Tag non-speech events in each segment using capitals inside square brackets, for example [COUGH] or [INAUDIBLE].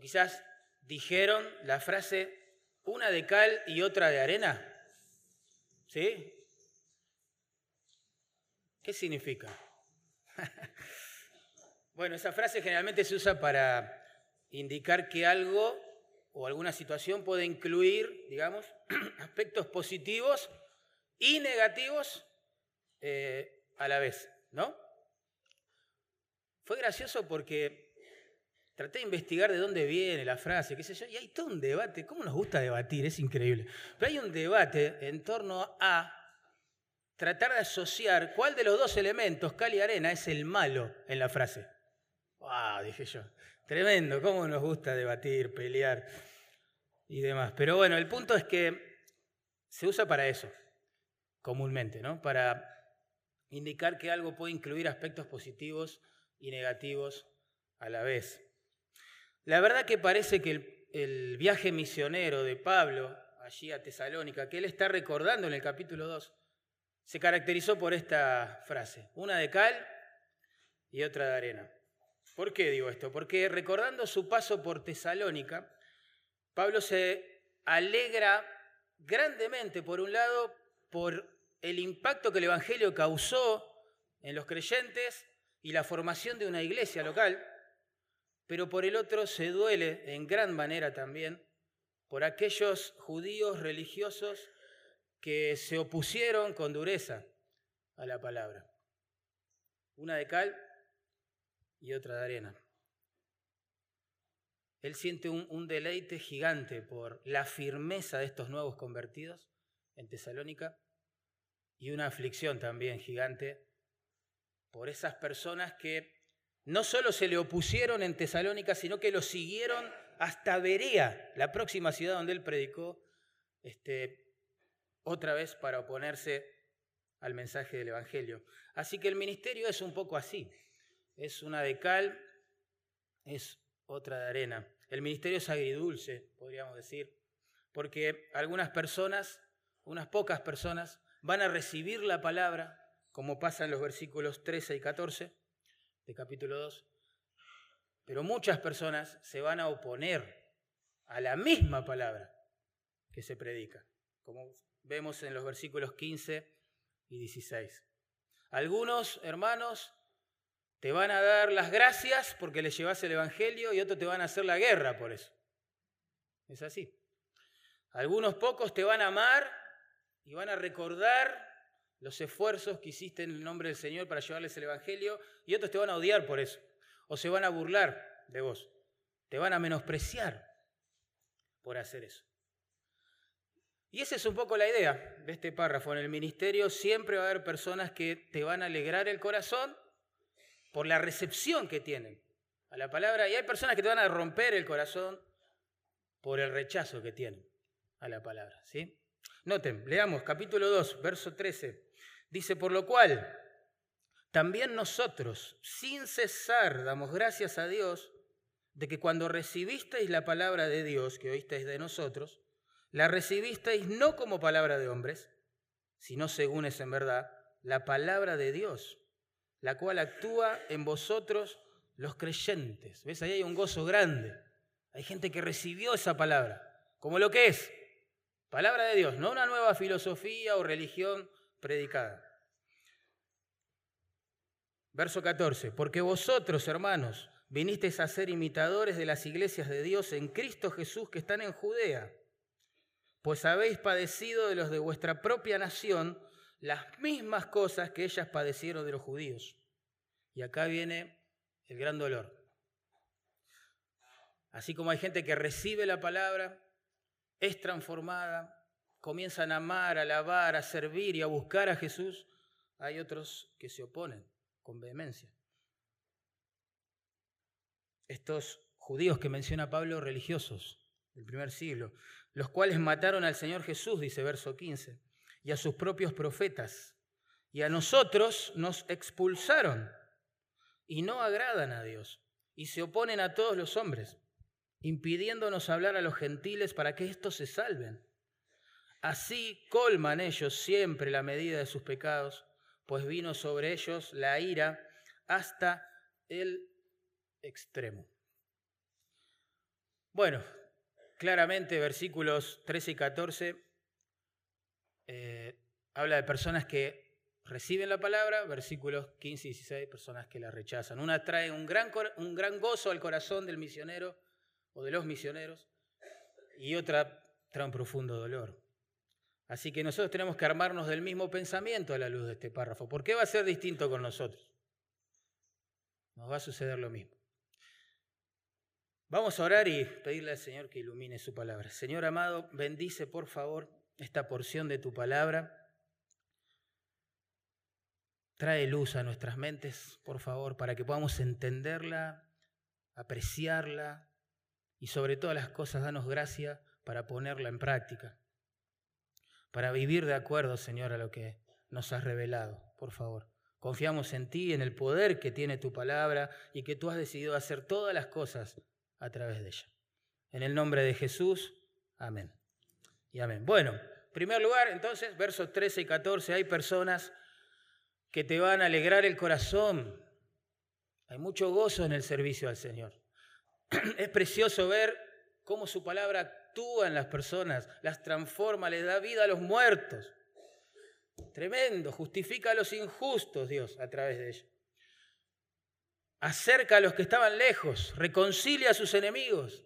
Quizás dijeron la frase una de cal y otra de arena. ¿Sí? ¿Qué significa? [LAUGHS] bueno, esa frase generalmente se usa para indicar que algo o alguna situación puede incluir, digamos, [CLEARS THROAT] aspectos positivos y negativos eh, a la vez, ¿no? Fue gracioso porque traté de investigar de dónde viene la frase, qué sé yo, y hay todo un debate, ¿cómo nos gusta debatir? Es increíble. Pero hay un debate en torno a tratar de asociar cuál de los dos elementos, cal y arena, es el malo en la frase. ¡Wow! Dije yo. Tremendo, cómo nos gusta debatir, pelear y demás. Pero bueno, el punto es que se usa para eso, comúnmente, ¿no? Para indicar que algo puede incluir aspectos positivos y negativos a la vez. La verdad que parece que el, viaje misionero de Pablo allí a Tesalónica, que él está recordando en el capítulo 2, se caracterizó por esta frase, una de cal y otra de arena. ¿Por qué digo esto? Porque recordando su paso por Tesalónica, Pablo se alegra grandemente, por un lado, por el impacto que el Evangelio causó en los creyentes y la formación de una iglesia local, pero por el otro se duele en gran manera también por aquellos judíos religiosos que se opusieron con dureza a la palabra. Una de cal y otra de arena. Él siente un, deleite gigante por la firmeza de estos nuevos convertidos en Tesalónica y una aflicción también gigante por esas personas que no solo se le opusieron en Tesalónica, sino que lo siguieron hasta Berea, la próxima ciudad donde él predicó, este, otra vez para oponerse al mensaje del Evangelio. Así que el ministerio es un poco así. Es una de cal, es otra de arena. El ministerio es agridulce, podríamos decir, porque algunas personas, unas pocas personas, van a recibir la palabra, como pasa en los versículos 13 y 14 de capítulo 2, pero muchas personas se van a oponer a la misma palabra que se predica, como vemos en los versículos 15 y 16. Algunos hermanos te van a dar las gracias porque les llevas el Evangelio y otros te van a hacer la guerra por eso. Es así. Algunos pocos te van a amar y van a recordar los esfuerzos que hiciste en el nombre del Señor para llevarles el Evangelio y otros te van a odiar por eso. O se van a burlar de vos. Te van a menospreciar por hacer eso. Y esa es un poco la idea de este párrafo. En el ministerio siempre va a haber personas que te van a alegrar el corazón por la recepción que tienen a la palabra y hay personas que te van a romper el corazón por el rechazo que tienen a la palabra. ¿sí? Noten, leamos capítulo 2, verso 13. Dice, por lo cual, también nosotros, sin cesar, damos gracias a Dios de que cuando recibisteis la palabra de Dios que oísteis de nosotros, la recibisteis no como palabra de hombres, sino según es en verdad la palabra de Dios, la cual actúa en vosotros los creyentes. ¿Ves? Ahí hay un gozo grande. Hay gente que recibió esa palabra, como lo que es. Palabra de Dios, no una nueva filosofía o religión predicada. Verso 14, porque vosotros, hermanos, vinisteis a ser imitadores de las iglesias de Dios en Cristo Jesús que están en Judea, pues habéis padecido de los de vuestra propia nación las mismas cosas que ellas padecieron de los judíos. Y acá viene el gran dolor. Así como hay gente que recibe la palabra, es transformada, comienzan a amar, a alabar, a servir y a buscar a Jesús, hay otros que se oponen con vehemencia. Estos judíos que menciona Pablo, religiosos del primer siglo, los cuales mataron al Señor Jesús, dice verso 15, y a sus propios profetas, y a nosotros nos expulsaron y no agradan a Dios, y se oponen a todos los hombres, impidiéndonos hablar a los gentiles para que éstos se salven. Así colman ellos siempre la medida de sus pecados, pues vino sobre ellos la ira hasta el extremo. Bueno, claramente versículos 13 y 14 eh, habla de personas que reciben la palabra, versículos 15 y 16, personas que la rechazan. Una trae un gran, un gran gozo al corazón del misionero o de los misioneros y otra trae un profundo dolor. Así que nosotros tenemos que armarnos del mismo pensamiento a la luz de este párrafo. ¿Por qué va a ser distinto con nosotros? Nos va a suceder lo mismo. Vamos a orar y pedirle al Señor que ilumine su palabra. Señor amado, bendice por favor esta porción de tu palabra. Trae luz a nuestras mentes, por favor, para que podamos entenderla, apreciarla y sobre todas las cosas danos gracia para ponerla en práctica para vivir de acuerdo, Señor, a lo que nos has revelado, por favor. Confiamos en ti, en el poder que tiene tu palabra y que tú has decidido hacer todas las cosas a través de ella. En el nombre de Jesús, amén. Y amén. Bueno, en primer lugar, entonces, versos 13 y 14, hay personas que te van a alegrar el corazón. Hay mucho gozo en el servicio al Señor. [CLEARS THROAT] Es precioso ver cómo su palabra actúa en las personas, las transforma, les da vida a los muertos. Tremendo, justifica a los injustos Dios a través de ello. Acerca a los que estaban lejos, reconcilia a sus enemigos.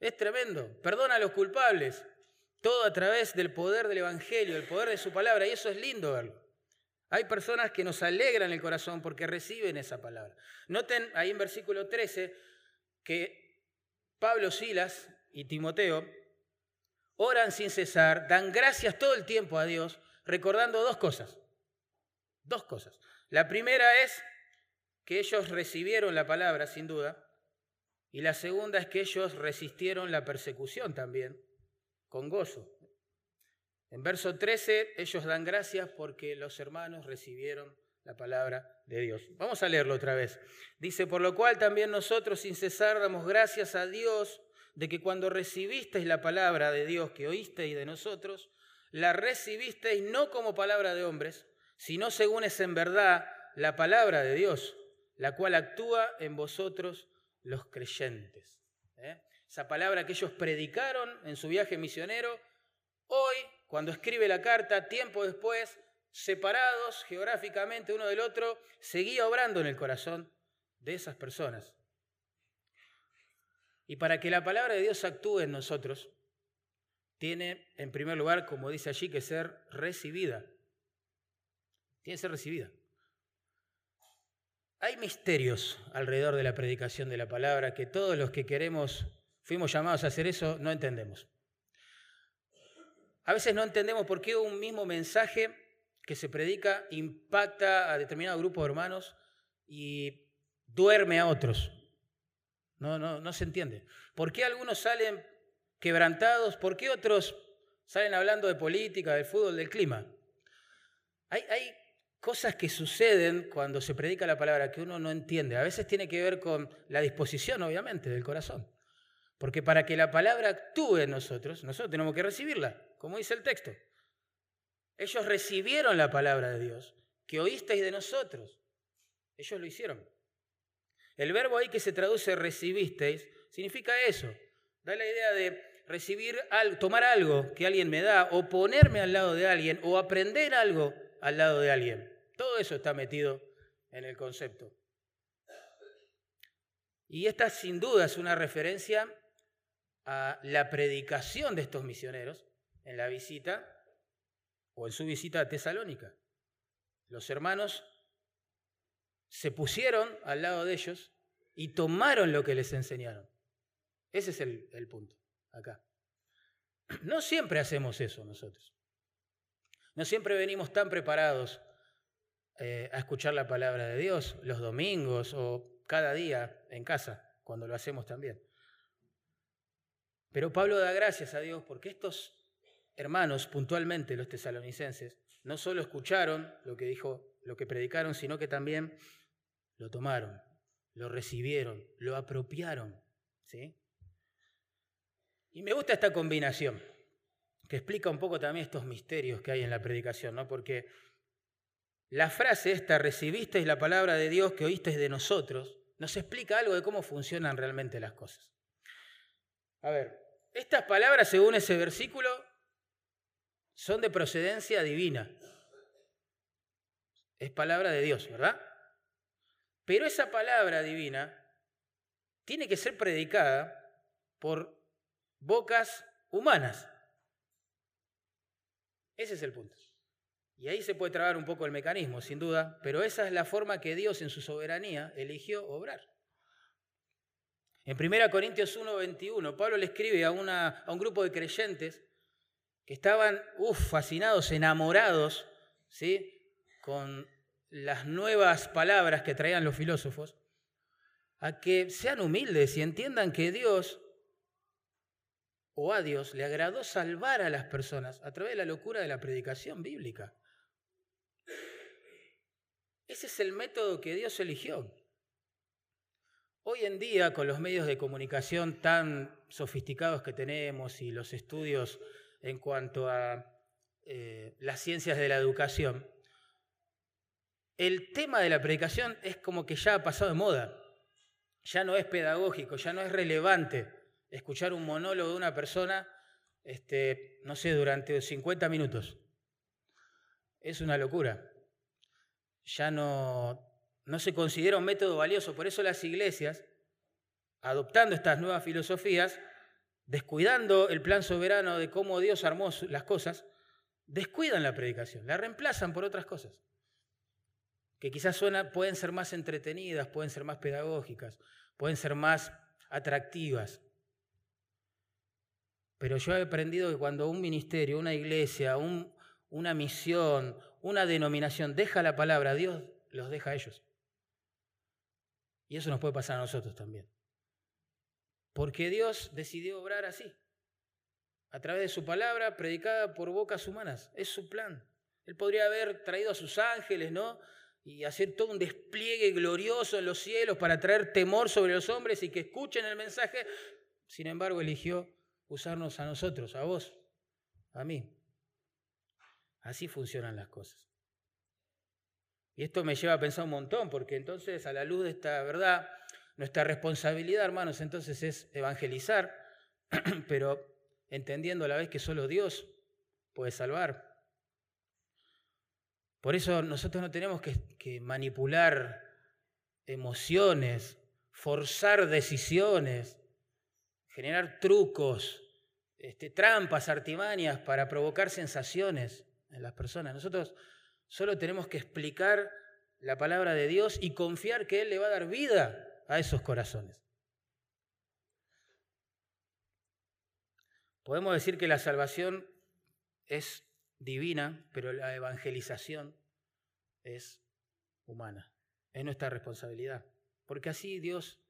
Es tremendo, perdona a los culpables. Todo a través del poder del Evangelio, el poder de su palabra, y eso es lindo verlo. Hay personas que nos alegran el corazón porque reciben esa palabra. Noten ahí en versículo 13 que Pablo Silas y Timoteo oran sin cesar, dan gracias todo el tiempo a Dios, recordando dos cosas. Dos cosas. La primera es que ellos recibieron la palabra, sin duda, y la segunda es que ellos resistieron la persecución también, con gozo. En verso 13, ellos dan gracias porque los hermanos recibieron la palabra de Dios. Vamos a leerlo otra vez. Dice, por lo cual también nosotros sin cesar damos gracias a Dios de que cuando recibisteis la palabra de Dios que oísteis de nosotros, la recibisteis no como palabra de hombres, sino según es en verdad la palabra de Dios, la cual actúa en vosotros los creyentes. ¿eh? Esa palabra que ellos predicaron en su viaje misionero, hoy, cuando escribe la carta, tiempo después, separados geográficamente uno del otro, seguía obrando en el corazón de esas personas. Y para que la palabra de Dios actúe en nosotros, tiene, en primer lugar, como dice allí, que ser recibida. Tiene que ser recibida. Hay misterios alrededor de la predicación de la palabra que todos los que queremos, fuimos llamados a hacer eso, no entendemos. A veces no entendemos por qué un mismo mensaje que se predica impacta a determinado grupo de hermanos y duerme a otros. No, no, no se entiende. ¿Por qué algunos salen quebrantados? ¿Por qué otros salen hablando de política, del fútbol, del clima? Hay, hay cosas que suceden cuando se predica la palabra que uno no entiende. A veces tiene que ver con la disposición, obviamente, del corazón. Porque para que la palabra actúe en nosotros, nosotros tenemos que recibirla, como dice el texto. Ellos recibieron la palabra de Dios, que oísteis de nosotros. Ellos lo hicieron. El verbo ahí que se traduce recibisteis significa eso. Da la idea de recibir algo, tomar algo que alguien me da, o ponerme al lado de alguien, o aprender algo al lado de alguien. Todo eso está metido en el concepto. Y esta sin duda es una referencia a la predicación de estos misioneros en la visita o en su visita a Tesalónica. Los hermanos se pusieron al lado de ellos y tomaron lo que les enseñaron. Ese es el, punto acá. No siempre hacemos eso nosotros. No siempre venimos tan preparados eh, a escuchar la palabra de Dios los domingos o cada día en casa, cuando lo hacemos también. Pero Pablo da gracias a Dios porque estos hermanos, puntualmente los tesalonicenses, no solo escucharon lo que dijo, lo que predicaron, sino que también lo tomaron, lo recibieron, lo apropiaron. ¿sí? Y me gusta esta combinación, que explica un poco también estos misterios que hay en la predicación, ¿no? porque la frase esta, recibisteis la palabra de Dios que oísteis de nosotros, nos explica algo de cómo funcionan realmente las cosas. A ver, estas palabras, según ese versículo, son de procedencia divina. Es palabra de Dios, ¿verdad? Pero esa palabra divina tiene que ser predicada por bocas humanas. Ese es el punto. Y ahí se puede trabar un poco el mecanismo, sin duda, pero esa es la forma que Dios en su soberanía eligió obrar. En 1 Corintios 1:21, Pablo le escribe a, a, un grupo de creyentes que estaban fascinados, enamorados, ¿sí? con las nuevas palabras que traían los filósofos, a que sean humildes y entiendan que Dios o a Dios le agradó salvar a las personas a través de la locura de la predicación bíblica. Ese es el método que Dios eligió. Hoy en día, con los medios de comunicación tan sofisticados que tenemos y los estudios en cuanto a eh, las ciencias de la educación, el tema de la predicación es como que ya ha pasado de moda. Ya no es pedagógico, ya no es relevante escuchar un monólogo de una persona, este, no sé, durante 50 minutos. Es una locura. Ya no, no se considera un método valioso. Por eso las iglesias, adoptando estas nuevas filosofías, descuidando el plan soberano de cómo Dios armó las cosas, descuidan la predicación, la reemplazan por otras cosas, que quizás pueden ser más entretenidas, pueden ser más pedagógicas, pueden ser más atractivas. Pero yo he aprendido que cuando un ministerio, una iglesia, una misión, una denominación deja la palabra, Dios los deja a ellos. Y eso nos puede pasar a nosotros también. Porque Dios decidió obrar así, a través de su palabra predicada por bocas humanas. Es su plan. Él podría haber traído a sus ángeles, ¿no? Y hacer todo un despliegue glorioso en los cielos para traer temor sobre los hombres y que escuchen el mensaje. Sin embargo, eligió usarnos a nosotros, a vos, a mí. Así funcionan las cosas. Y esto me lleva a pensar un montón, porque entonces a la luz de esta verdad, nuestra responsabilidad, hermanos, entonces es evangelizar, [CLEARS THROAT] pero entendiendo a la vez que solo Dios puede salvar. Por eso nosotros no tenemos que, manipular emociones, forzar decisiones, generar trucos, este, trampas, artimañas para provocar sensaciones en las personas. Nosotros solo tenemos que explicar la palabra de Dios y confiar que Él le va a dar vida a esos corazones. Podemos decir que la salvación es divina, pero la evangelización es humana. Es nuestra responsabilidad. Porque así Dios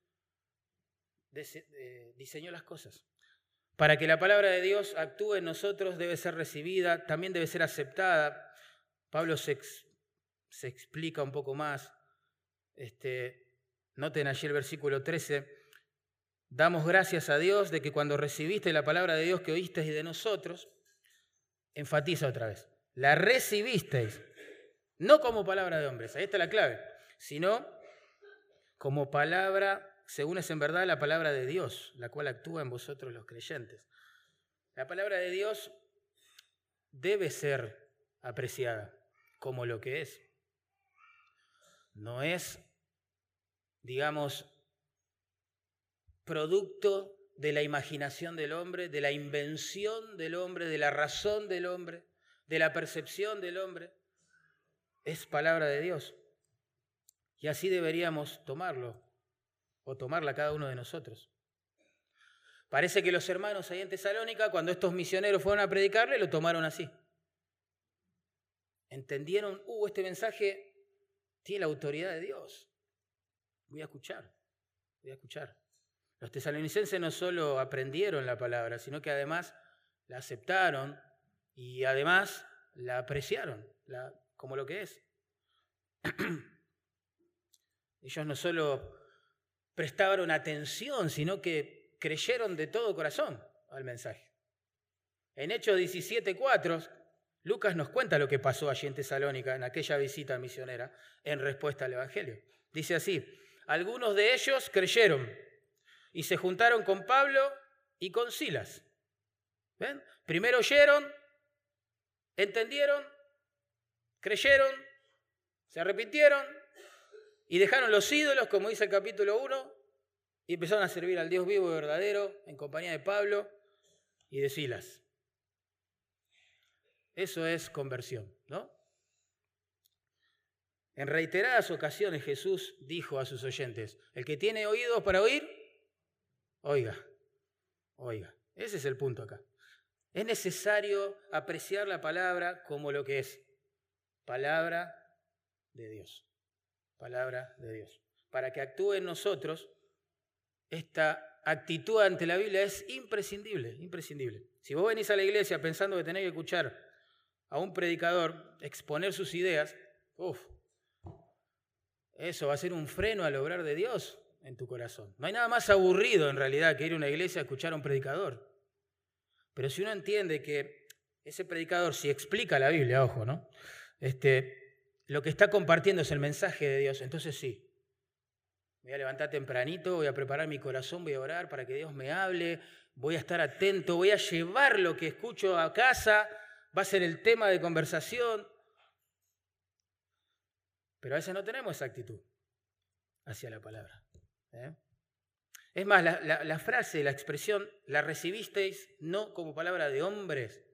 eh, diseñó las cosas. Para que la palabra de Dios actúe en nosotros debe ser recibida, también debe ser aceptada. Pablo se, explica un poco más. Este, noten allí el versículo 13. Damos gracias a Dios de que cuando recibiste la palabra de Dios que oísteis de nosotros, enfatiza otra vez, la recibisteis, no como palabra de hombres, ahí está la clave, sino como palabra según es en verdad la palabra de Dios, la cual actúa en vosotros los creyentes. La palabra de Dios debe ser apreciada como lo que es. No es, digamos, producto de la imaginación del hombre, de la invención del hombre, de la razón del hombre, de la percepción del hombre. Es palabra de Dios. Y así deberíamos tomarlo o tomarla cada uno de nosotros. Parece que los hermanos ahí en Tesalónica, cuando estos misioneros fueron a predicarle, lo tomaron así. Entendieron, uh, este mensaje tiene la autoridad de Dios. Voy a escuchar, voy a escuchar. Los tesalonicenses no solo aprendieron la palabra, sino que además la aceptaron y además la apreciaron como lo que es. [CLEARS THROAT] Ellos no solo prestaron atención, sino que creyeron de todo corazón al mensaje. En Hechos 17.4, Lucas nos cuenta lo que pasó allí en Tesalónica, en aquella visita misionera, en respuesta al Evangelio. Dice así, algunos de ellos creyeron y se juntaron con Pablo y con Silas. ¿Ven? Primero oyeron, entendieron, creyeron, se arrepintieron y dejaron los ídolos, como dice el capítulo 1, y empezaron a servir al Dios vivo y verdadero en compañía de Pablo y de Silas. Eso es conversión, ¿no? En reiteradas ocasiones Jesús dijo a sus oyentes, el que tiene oídos para oír, oiga, oiga. Ese es el punto acá. Es necesario apreciar la palabra como lo que es, palabra de Dios, palabra de Dios. Para que actúe en nosotros, esta actitud ante la Biblia es imprescindible, imprescindible. Si vos venís a la iglesia pensando que tenés que escuchar a un predicador exponer sus ideas, uff, eso va a ser un freno al obrar de Dios en tu corazón. No hay nada más aburrido en realidad que ir a una iglesia a escuchar a un predicador. Pero si uno entiende que ese predicador, si explica la Biblia, ojo, ¿no? Este, lo que está compartiendo es el mensaje de Dios, entonces sí. Voy a levantar tempranito, voy a preparar mi corazón, voy a orar para que Dios me hable, voy a estar atento, voy a llevar lo que escucho a casa, va a ser el tema de conversación. Pero a veces no tenemos esa actitud hacia la palabra. ¿Eh? Es más, la, frase, la expresión, la recibisteis no como palabra de hombres,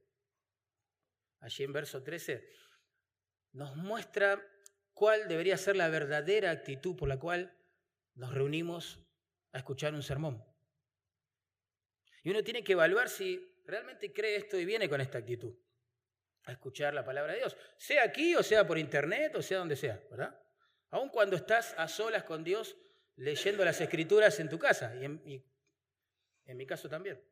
allí en verso 13, nos muestra cuál debería ser la verdadera actitud por la cual nos reunimos a escuchar un sermón. Y uno tiene que evaluar si realmente cree esto y viene con esta actitud a escuchar la palabra de Dios, sea aquí o sea por internet o sea donde sea, ¿verdad? Aun cuando estás a solas con Dios leyendo las escrituras en tu casa y en, mi caso también.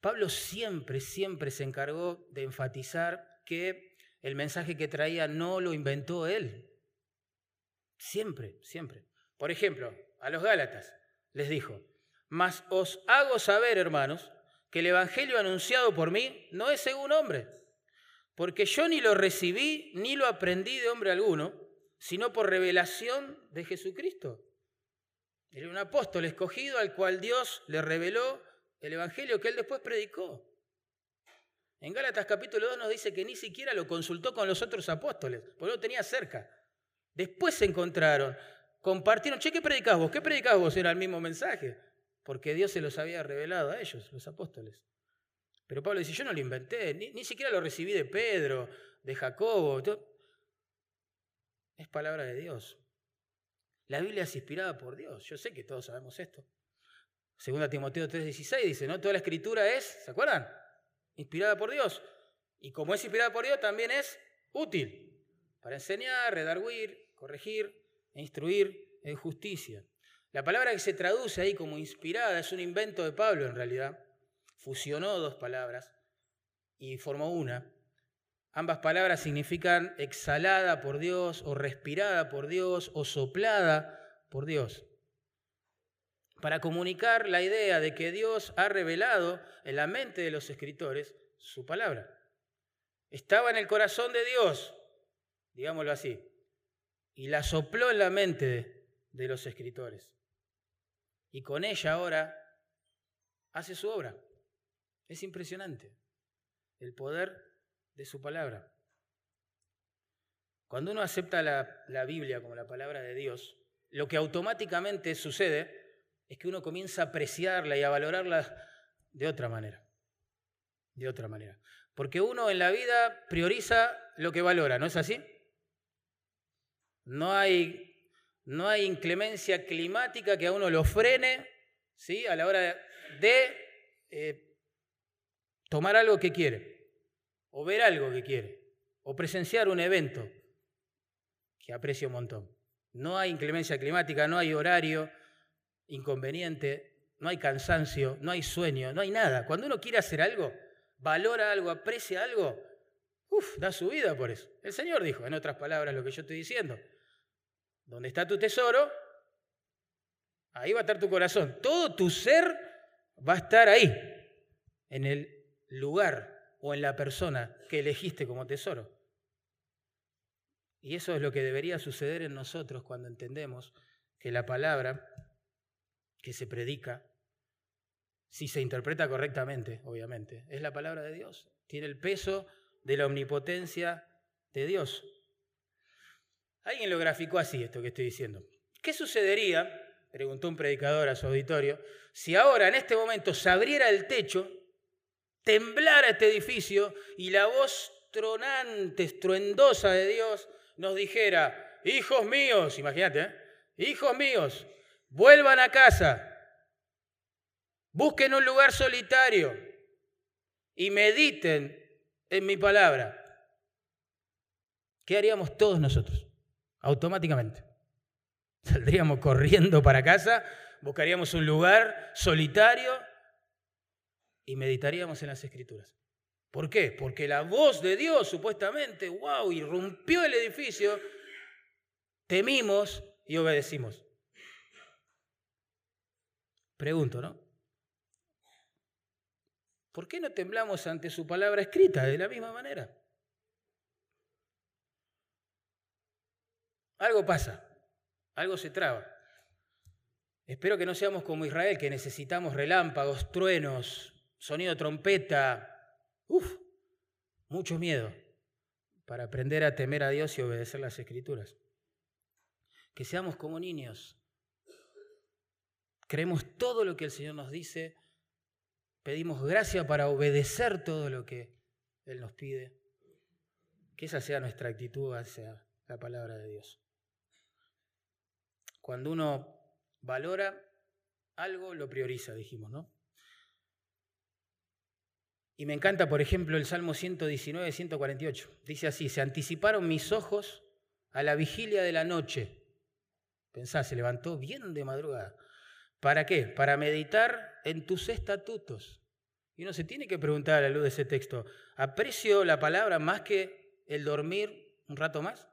Pablo siempre, siempre se encargó de enfatizar que el mensaje que traía no lo inventó él. Siempre, siempre. Por ejemplo, a los Gálatas les dijo, mas os hago saber, hermanos, que el Evangelio anunciado por mí no es según hombre, porque yo ni lo recibí ni lo aprendí de hombre alguno, sino por revelación de Jesucristo. Era un apóstol escogido al cual Dios le reveló el Evangelio que él después predicó. En Gálatas capítulo 2 nos dice que ni siquiera lo consultó con los otros apóstoles, porque lo tenía cerca. Después se encontraron, compartieron, che, ¿qué predicás vos? ¿Qué predicás vos? Era el mismo mensaje porque Dios se los había revelado a ellos, los apóstoles. Pero Pablo dice, yo no lo inventé, ni, siquiera lo recibí de Pedro, de Jacobo. Es palabra de Dios. La Biblia es inspirada por Dios. Yo sé que todos sabemos esto. Segunda Timoteo 3:16 dice, ¿no? Toda la escritura es, ¿se acuerdan? Inspirada por Dios. Y como es inspirada por Dios, también es útil para enseñar, redarguir, corregir e instruir en justicia. La palabra que se traduce ahí como inspirada es un invento de Pablo en realidad. Fusionó dos palabras y formó una. Ambas palabras significan exhalada por Dios o respirada por Dios o soplada por Dios. Para comunicar la idea de que Dios ha revelado en la mente de los escritores su palabra. Estaba en el corazón de Dios, digámoslo así, y la sopló en la mente de los escritores y con ella ahora hace su obra. Es impresionante el poder de su palabra. Cuando uno acepta la, Biblia como la palabra de Dios, lo que automáticamente sucede es que uno comienza a apreciarla y a valorarla de otra manera. De otra manera. Porque uno en la vida prioriza lo que valora, ¿no es así? No hay no hay inclemencia climática que a uno lo frene ¿sí? a la hora de eh, tomar algo que quiere, o ver algo que quiere, o presenciar un evento que aprecia un montón. No hay inclemencia climática, no hay horario inconveniente, no hay cansancio, no hay sueño, no hay nada. Cuando uno quiere hacer algo, valora algo, aprecia algo, uff, da su vida por eso. El Señor dijo, en otras palabras, lo que yo estoy diciendo. Donde está tu tesoro, ahí va a estar tu corazón. Todo tu ser va a estar ahí, en el lugar o en la persona que elegiste como tesoro. Y eso es lo que debería suceder en nosotros cuando entendemos que la palabra que se predica si se interpreta correctamente, obviamente. Es la palabra de Dios. Tiene el peso de la omnipotencia de Dios. Alguien lo graficó así, esto que estoy diciendo. ¿Qué sucedería, preguntó un predicador a su auditorio, si ahora en este momento se abriera el techo, temblara este edificio y la voz tronante, estruendosa de Dios nos dijera, hijos míos, imagínate, ¿eh? hijos míos, vuelvan a casa, busquen un lugar solitario y mediten en mi palabra. ¿Qué haríamos todos nosotros? Automáticamente. Saldríamos corriendo para casa, buscaríamos un lugar solitario y meditaríamos en las escrituras. ¿Por qué? Porque la voz de Dios supuestamente, wow, irrumpió el edificio, temimos y obedecimos. Pregunto, ¿no? ¿Por qué no temblamos ante su palabra escrita de la misma manera? Algo pasa, algo se traba. Espero que no seamos como Israel, que necesitamos relámpagos, truenos, sonido trompeta, Uf, mucho miedo para aprender a temer a Dios y obedecer las escrituras. Que seamos como niños. Creemos todo lo que el Señor nos dice, pedimos gracia para obedecer todo lo que Él nos pide. Que esa sea nuestra actitud hacia la palabra de Dios. Cuando uno valora algo, lo prioriza, dijimos, ¿no? Y me encanta, por ejemplo, el Salmo 119, 148. Dice así, se anticiparon mis ojos a la vigilia de la noche. Pensá, se levantó bien de madrugada. ¿Para qué? Para meditar en tus estatutos. Y uno se tiene que preguntar a la luz de ese texto, ¿aprecio la palabra más que el dormir un rato más?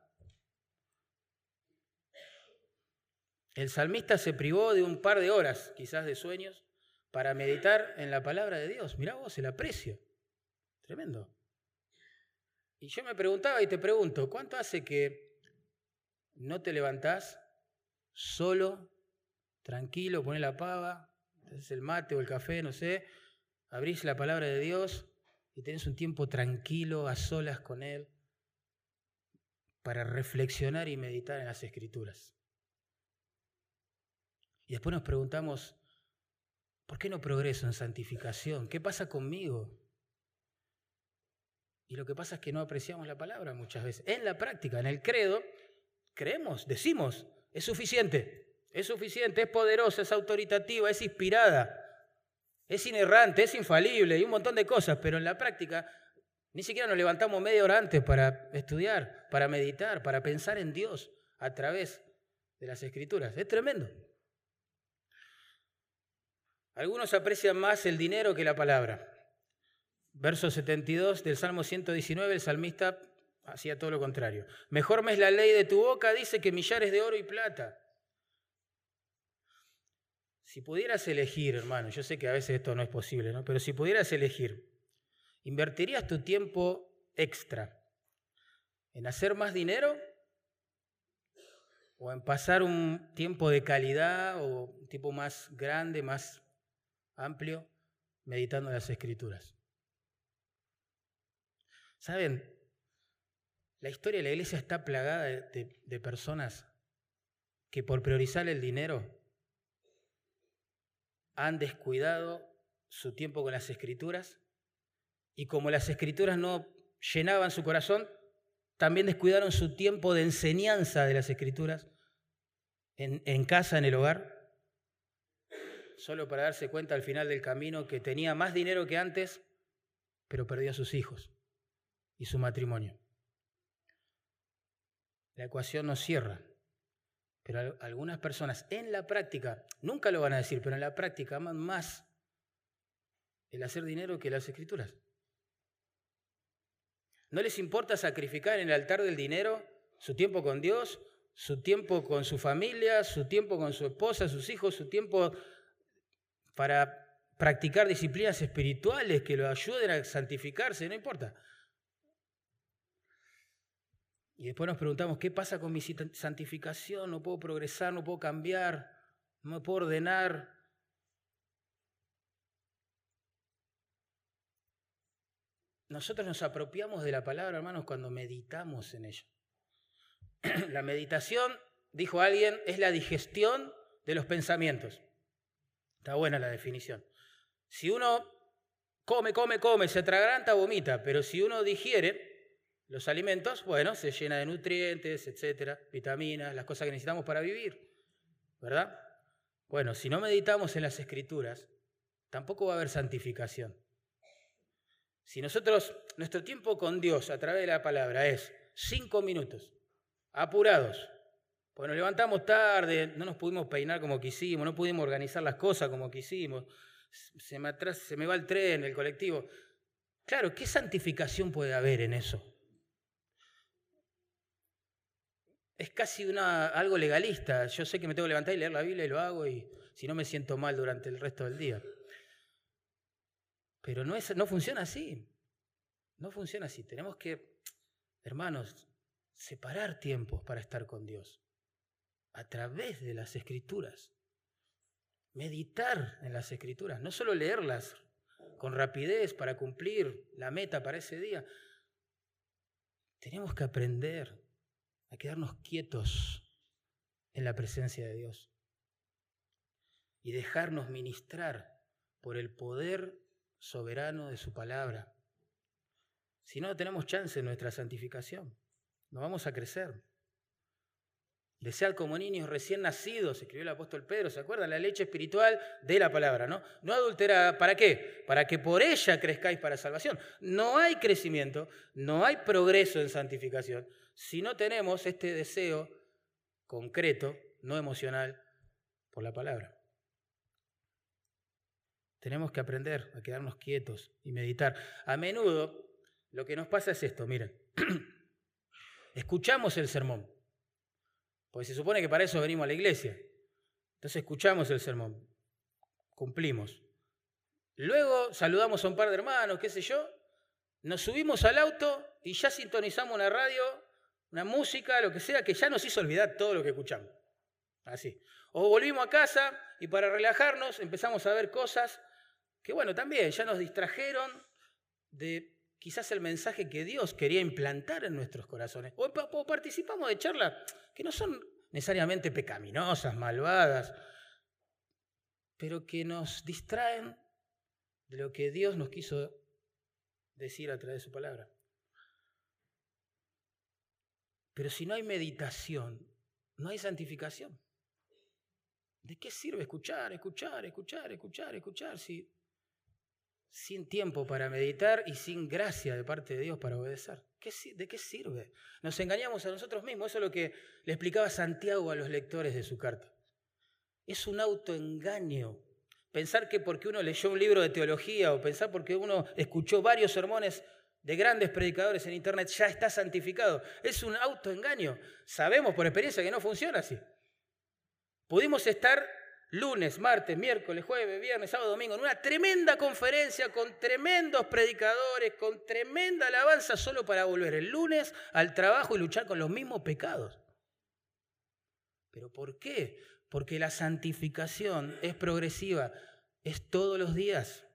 El salmista se privó de un par de horas, quizás de sueños, para meditar en la palabra de Dios. Mirá vos el aprecio. Tremendo. Y yo me preguntaba y te pregunto, ¿cuánto hace que no te levantás solo, tranquilo, pones la pava, haces el mate o el café, no sé, abrís la palabra de Dios y tenés un tiempo tranquilo, a solas con Él, para reflexionar y meditar en las escrituras? Y después nos preguntamos, ¿Por qué no progreso en santificación? ¿Qué pasa conmigo? Y lo que pasa es que no apreciamos la palabra muchas veces. En la práctica, en el credo, creemos, decimos, es suficiente, es suficiente, es poderosa, es autoritativa, es inspirada, es inerrante, es infalible y un montón de cosas, pero en la práctica ni siquiera nos levantamos media hora antes para estudiar, para meditar, para pensar en Dios a través de las escrituras. Es tremendo. Algunos aprecian más el dinero que la palabra. Verso 72 del Salmo 119, el salmista hacía todo lo contrario. Mejor me es la ley de tu boca, dice, que millares de oro y plata. Si pudieras elegir, hermano, yo sé que a veces esto no es posible, ¿no? Pero si pudieras elegir, ¿invertirías tu tiempo extra en hacer más dinero o en pasar un tiempo de calidad o un tiempo más grande, más amplio, meditando las escrituras. ¿Saben? La historia de la iglesia está plagada de, personas que por priorizar el dinero han descuidado su tiempo con las escrituras y como las escrituras no llenaban su corazón, también descuidaron su tiempo de enseñanza de las escrituras en casa, en el hogar solo para darse cuenta al final del camino que tenía más dinero que antes, pero perdió a sus hijos y su matrimonio. La ecuación no cierra, pero algunas personas en la práctica, nunca lo van a decir, pero en la práctica aman más el hacer dinero que las escrituras. No les importa sacrificar en el altar del dinero su tiempo con Dios, su tiempo con su familia, su tiempo con su esposa, sus hijos, su tiempo para practicar disciplinas espirituales que lo ayuden a santificarse, no importa. Y después nos preguntamos, ¿qué pasa con mi santificación? No puedo progresar, no puedo cambiar, no me puedo ordenar. Nosotros nos apropiamos de la palabra, hermanos, cuando meditamos en ella. [CLEARS THROAT] la meditación, dijo alguien, es la digestión de los pensamientos. Está buena la definición. Si uno come, come, come, se atraganta, vomita, pero si uno digiere los alimentos, bueno, se llena de nutrientes, etcétera, vitaminas, las cosas que necesitamos para vivir, ¿verdad? Bueno, si no meditamos en las escrituras, tampoco va a haber santificación. Si nosotros, nuestro tiempo con Dios a través de la palabra es cinco minutos, apurados, pues nos levantamos tarde, no nos pudimos peinar como quisimos, no pudimos organizar las cosas como quisimos, se me, se me va el tren, el colectivo. Claro, ¿qué santificación puede haber en eso? Es casi una, algo legalista. Yo sé que me tengo que levantar y leer la Biblia y lo hago y si no me siento mal durante el resto del día. Pero no, es, no funciona así. No funciona así. Tenemos que, hermanos, separar tiempos para estar con Dios a través de las escrituras. Meditar en las escrituras, no solo leerlas con rapidez para cumplir la meta para ese día. Tenemos que aprender a quedarnos quietos en la presencia de Dios y dejarnos ministrar por el poder soberano de su palabra. Si no, tenemos chance en nuestra santificación, no vamos a crecer. Desear como niños recién nacidos, escribió el apóstol Pedro, ¿se acuerdan? La leche espiritual de la palabra, ¿no? No adulterada, ¿para qué? Para que por ella crezcáis para salvación. No hay crecimiento, no hay progreso en santificación si no tenemos este deseo concreto, no emocional, por la palabra. Tenemos que aprender a quedarnos quietos y meditar. A menudo lo que nos pasa es esto, miren. [CLEARS THROAT] Escuchamos el sermón. Porque se supone que para eso venimos a la iglesia. Entonces escuchamos el sermón, cumplimos. Luego saludamos a un par de hermanos, qué sé yo, nos subimos al auto y ya sintonizamos una radio, una música, lo que sea, que ya nos hizo olvidar todo lo que escuchamos. Así. O volvimos a casa y para relajarnos empezamos a ver cosas que, bueno, también ya nos distrajeron de quizás el mensaje que Dios quería implantar en nuestros corazones. O, participamos de charlas que no son necesariamente pecaminosas, malvadas, pero que nos distraen de lo que Dios nos quiso decir a través de su palabra. Pero si no hay meditación, no hay santificación. ¿De qué sirve escuchar, escuchar, escuchar, escuchar, escuchar si sin tiempo para meditar y sin gracia de parte de Dios para obedecer. ¿De qué sirve? Nos engañamos a nosotros mismos. Eso es lo que le explicaba Santiago a los lectores de su carta. Es un autoengaño. Pensar que porque uno leyó un libro de teología o pensar porque uno escuchó varios sermones de grandes predicadores en Internet ya está santificado. Es un autoengaño. Sabemos por experiencia que no funciona así. Pudimos estar lunes, martes, miércoles, jueves, viernes, sábado, domingo, en una tremenda conferencia con tremendos predicadores, con tremenda alabanza, solo para volver el lunes al trabajo y luchar con los mismos pecados. ¿Pero por qué? Porque la santificación es progresiva, es todos los días,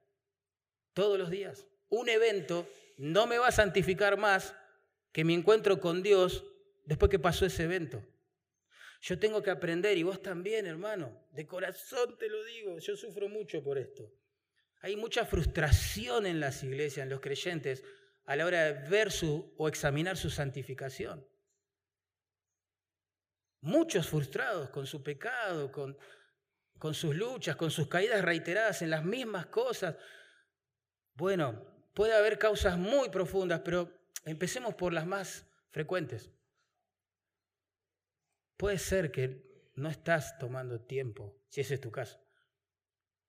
todos los días. Un evento no me va a santificar más que mi encuentro con Dios después que pasó ese evento. Yo tengo que aprender, y vos también, hermano, de corazón te lo digo, yo sufro mucho por esto. Hay mucha frustración en las iglesias, en los creyentes, a la hora de ver su, o examinar su santificación. Muchos frustrados con su pecado, con, con sus luchas, con sus caídas reiteradas en las mismas cosas. Bueno, puede haber causas muy profundas, pero empecemos por las más frecuentes. Puede ser que no estás tomando tiempo, si ese es tu caso,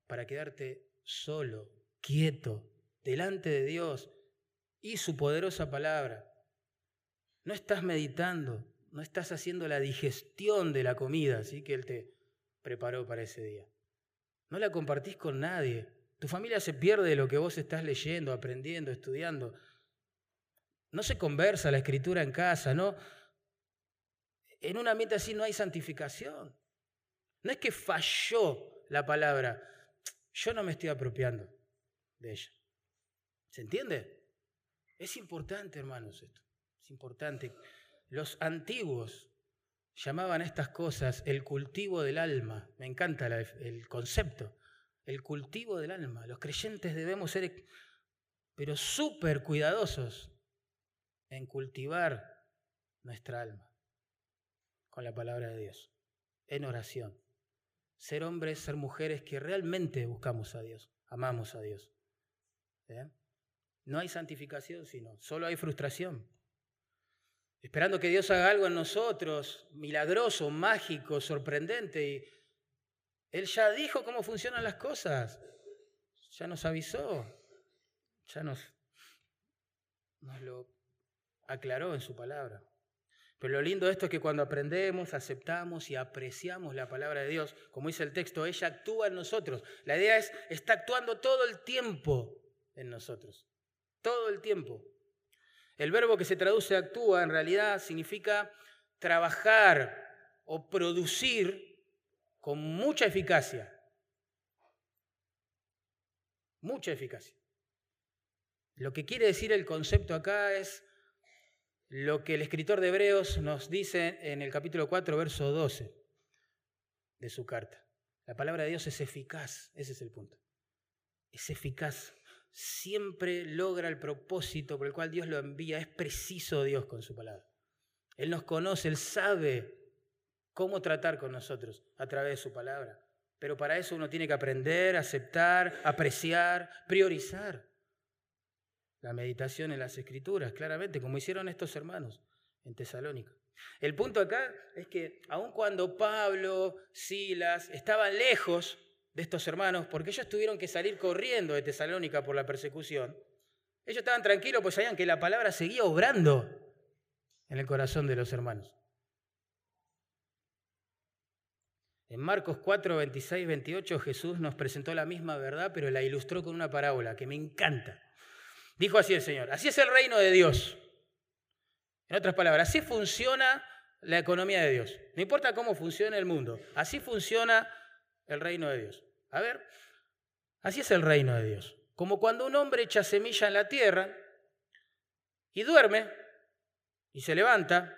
para quedarte solo, quieto, delante de Dios y su poderosa palabra. No estás meditando, no estás haciendo la digestión de la comida, así que Él te preparó para ese día. No la compartís con nadie. Tu familia se pierde de lo que vos estás leyendo, aprendiendo, estudiando. No se conversa la escritura en casa, no, en un ambiente así no hay santificación. No es que falló la palabra, yo no me estoy apropiando de ella. ¿Se entiende? Es importante, hermanos, esto. Es importante. Los antiguos llamaban a estas cosas el cultivo del alma. Me encanta el concepto. El cultivo del alma. Los creyentes debemos ser, pero súper cuidadosos en cultivar nuestra alma con la palabra de Dios, en oración. Ser hombres, ser mujeres que realmente buscamos a Dios, amamos a Dios. ¿Eh? No hay santificación, sino solo hay frustración. Esperando que Dios haga algo en nosotros, milagroso, mágico, sorprendente. Y Él ya dijo cómo funcionan las cosas. Ya nos avisó. Ya nos, nos lo aclaró en su palabra. Pero lo lindo de esto es que cuando aprendemos, aceptamos y apreciamos la palabra de Dios, como dice el texto, ella actúa en nosotros. La idea es, está actuando todo el tiempo en nosotros. Todo el tiempo. El verbo que se traduce actúa en realidad significa trabajar o producir con mucha eficacia. Mucha eficacia. Lo que quiere decir el concepto acá es lo que el escritor de Hebreos nos dice en el capítulo 4, verso 12 de su carta. La palabra de Dios es eficaz, ese es el punto. Es eficaz, siempre logra el propósito por el cual Dios lo envía, es preciso Dios con su palabra. Él nos conoce, Él sabe cómo tratar con nosotros a través de su palabra. Pero para eso uno tiene que aprender, aceptar, apreciar, priorizar la meditación en las escrituras, claramente, como hicieron estos hermanos en Tesalónica. El punto acá es que aun cuando Pablo, Silas estaban lejos de estos hermanos, porque ellos tuvieron que salir corriendo de Tesalónica por la persecución, ellos estaban tranquilos pues sabían que la palabra seguía obrando en el corazón de los hermanos. En Marcos 4, 26, 28 Jesús nos presentó la misma verdad, pero la ilustró con una parábola que me encanta. Dijo así el Señor, así es el reino de Dios. En otras palabras, así funciona la economía de Dios. No importa cómo funciona el mundo, así funciona el reino de Dios. A ver, así es el reino de Dios. Como cuando un hombre echa semilla en la tierra y duerme y se levanta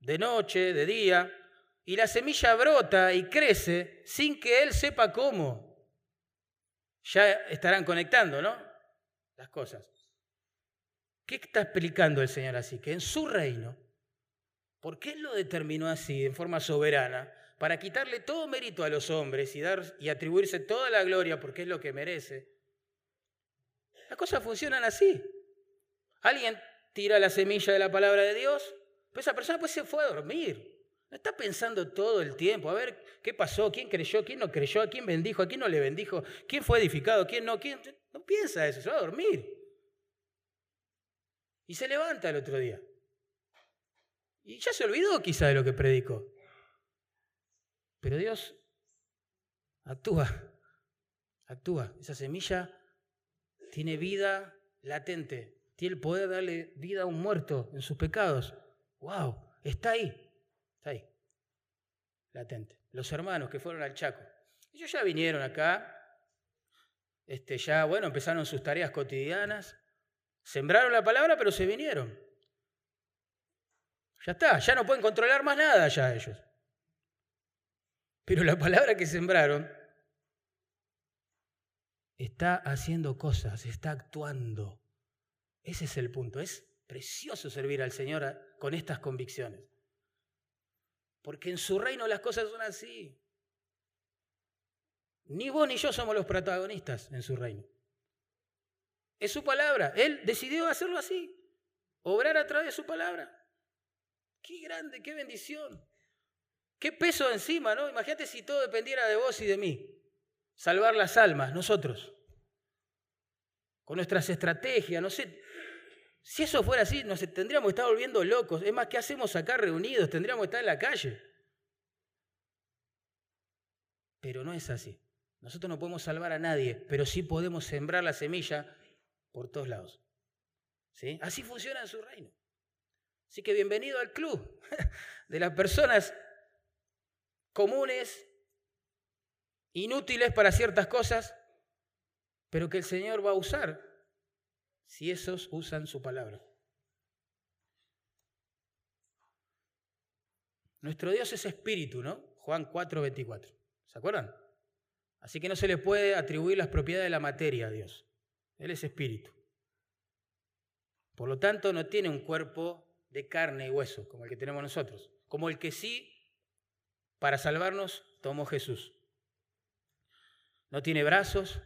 de noche, de día, y la semilla brota y crece sin que él sepa cómo. Ya estarán conectando, ¿no? Las cosas. ¿Qué está explicando el Señor así? Que en su reino, ¿por qué Él lo determinó así, en forma soberana? Para quitarle todo mérito a los hombres y, dar, y atribuirse toda la gloria porque es lo que merece. Las cosas funcionan así. Alguien tira la semilla de la palabra de Dios, pero esa persona pues se fue a dormir. No está pensando todo el tiempo, a ver qué pasó, quién creyó, quién no creyó, a quién bendijo, a quién no le bendijo, quién fue edificado, quién no, quién... No piensa eso, se va a dormir. Y se levanta el otro día. Y ya se olvidó quizá de lo que predicó. Pero Dios actúa, actúa. Esa semilla tiene vida latente, tiene el poder de darle vida a un muerto en sus pecados. ¡Wow! Está ahí, está ahí, latente. Los hermanos que fueron al Chaco, ellos ya vinieron acá, este, ya, bueno, empezaron sus tareas cotidianas, Sembraron la palabra, pero se vinieron. Ya está, ya no pueden controlar más nada ya ellos. Pero la palabra que sembraron está haciendo cosas, está actuando. Ese es el punto. Es precioso servir al Señor con estas convicciones. Porque en su reino las cosas son así. Ni vos ni yo somos los protagonistas en su reino. Es su palabra. Él decidió hacerlo así. Obrar a través de su palabra. Qué grande, qué bendición. Qué peso encima, ¿no? Imagínate si todo dependiera de vos y de mí. Salvar las almas, nosotros. Con nuestras estrategias, no sé. Si eso fuera así, nos tendríamos que estar volviendo locos. Es más, ¿qué hacemos acá reunidos? Tendríamos que estar en la calle. Pero no es así. Nosotros no podemos salvar a nadie, pero sí podemos sembrar la semilla por todos lados. ¿Sí? Así funciona en su reino. Así que bienvenido al club [LAUGHS] de las personas comunes, inútiles para ciertas cosas, pero que el Señor va a usar si esos usan su palabra. Nuestro Dios es espíritu, ¿no? Juan 4, 24. ¿Se acuerdan? Así que no se le puede atribuir las propiedades de la materia a Dios. Él es espíritu. Por lo tanto, no tiene un cuerpo de carne y hueso como el que tenemos nosotros, como el que sí, para salvarnos, tomó Jesús. No tiene brazos,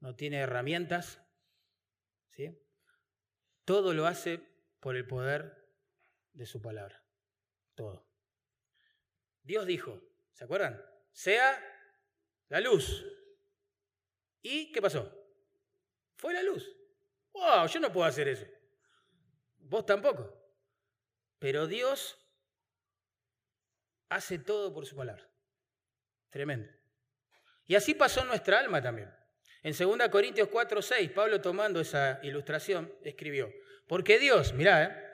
no tiene herramientas, ¿sí? Todo lo hace por el poder de su palabra. Todo. Dios dijo, ¿se acuerdan? Sea la luz. ¿Y qué pasó? Fue la luz. ¡Wow! Yo no puedo hacer eso. Vos tampoco. Pero Dios hace todo por su palabra. Tremendo. Y así pasó nuestra alma también. En 2 Corintios 4, 6, Pablo tomando esa ilustración, escribió, porque Dios, mirá, ¿eh?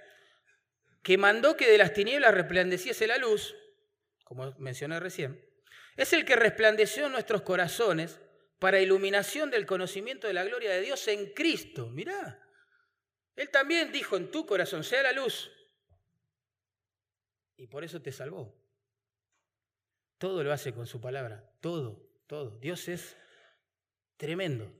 que mandó que de las tinieblas resplandeciese la luz, como mencioné recién, es el que resplandeció en nuestros corazones para iluminación del conocimiento de la gloria de Dios en Cristo. Mirá, Él también dijo en tu corazón, sea la luz. Y por eso te salvó. Todo lo hace con su palabra, todo, todo. Dios es Tremendo.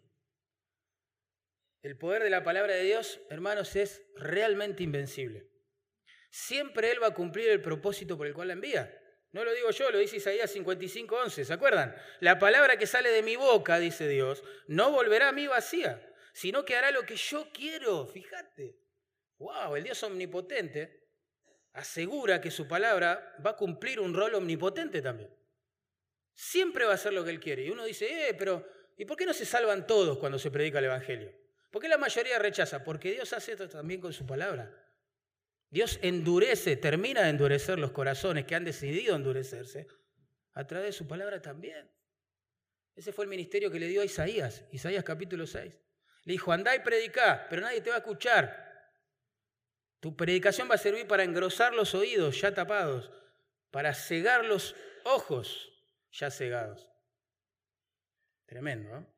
El poder de la palabra de Dios, hermanos, es realmente invencible. Siempre Él va a cumplir el propósito por el cual la envía. No lo digo yo, lo dice Isaías 55:11. ¿Se acuerdan? La palabra que sale de mi boca, dice Dios, no volverá a mí vacía, sino que hará lo que yo quiero. Fíjate. ¡Wow! El Dios omnipotente asegura que su palabra va a cumplir un rol omnipotente también. Siempre va a hacer lo que Él quiere. Y uno dice, eh, pero ¿Y por qué no se salvan todos cuando se predica el Evangelio? ¿Por qué la mayoría rechaza? Porque Dios hace esto también con su palabra. Dios endurece, termina de endurecer los corazones que han decidido endurecerse a través de su palabra también. Ese fue el ministerio que le dio a Isaías, Isaías capítulo 6. Le dijo, andá y predicá, pero nadie te va a escuchar. Tu predicación va a servir para engrosar los oídos ya tapados, para cegar los ojos ya cegados. Tremendo, ¿no?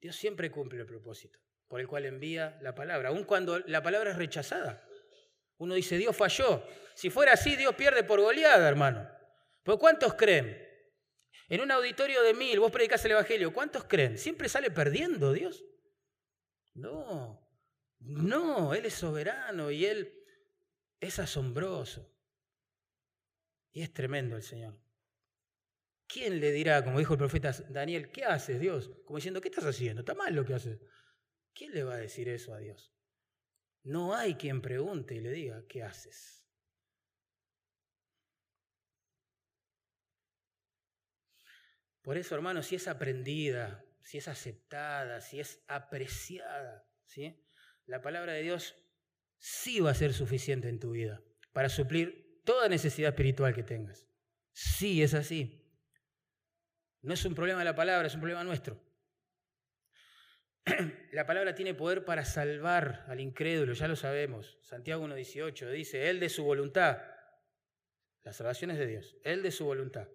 Dios siempre cumple el propósito por el cual envía la palabra, aun cuando la palabra es rechazada. Uno dice, Dios falló. Si fuera así, Dios pierde por goleada, hermano. ¿Pero cuántos creen? En un auditorio de mil, vos predicás el Evangelio, ¿cuántos creen? ¿Siempre sale perdiendo Dios? No, no, Él es soberano y Él es asombroso. Y es tremendo el Señor. ¿Quién le dirá, como dijo el profeta Daniel, ¿qué haces Dios? Como diciendo, ¿qué estás haciendo? Está mal lo que haces. ¿Quién le va a decir eso a Dios? No hay quien pregunte y le diga, ¿qué haces? Por eso, hermanos, si es aprendida, si es aceptada, si es apreciada, ¿sí? la palabra de Dios sí va a ser suficiente en tu vida para suplir toda necesidad espiritual que tengas. Sí, es así. No es un problema de la palabra, es un problema nuestro. La palabra tiene poder para salvar al incrédulo, ya lo sabemos. Santiago 1.18 dice, Él de su voluntad, la salvación es de Dios, Él de su voluntad,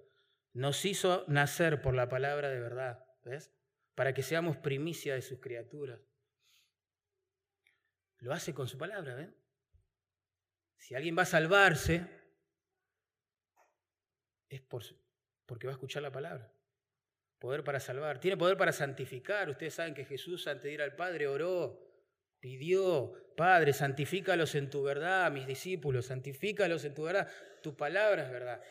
nos hizo nacer por la palabra de verdad, ¿ves? Para que seamos primicia de sus criaturas. Lo hace con su palabra, ¿ven? Si alguien va a salvarse, es por, porque va a escuchar la palabra. Poder para salvar. Tiene poder para santificar. Ustedes saben que Jesús antes de ir al Padre oró, pidió, Padre, santifícalos en tu verdad, mis discípulos, santifícalos en tu verdad. Tu palabra es verdad.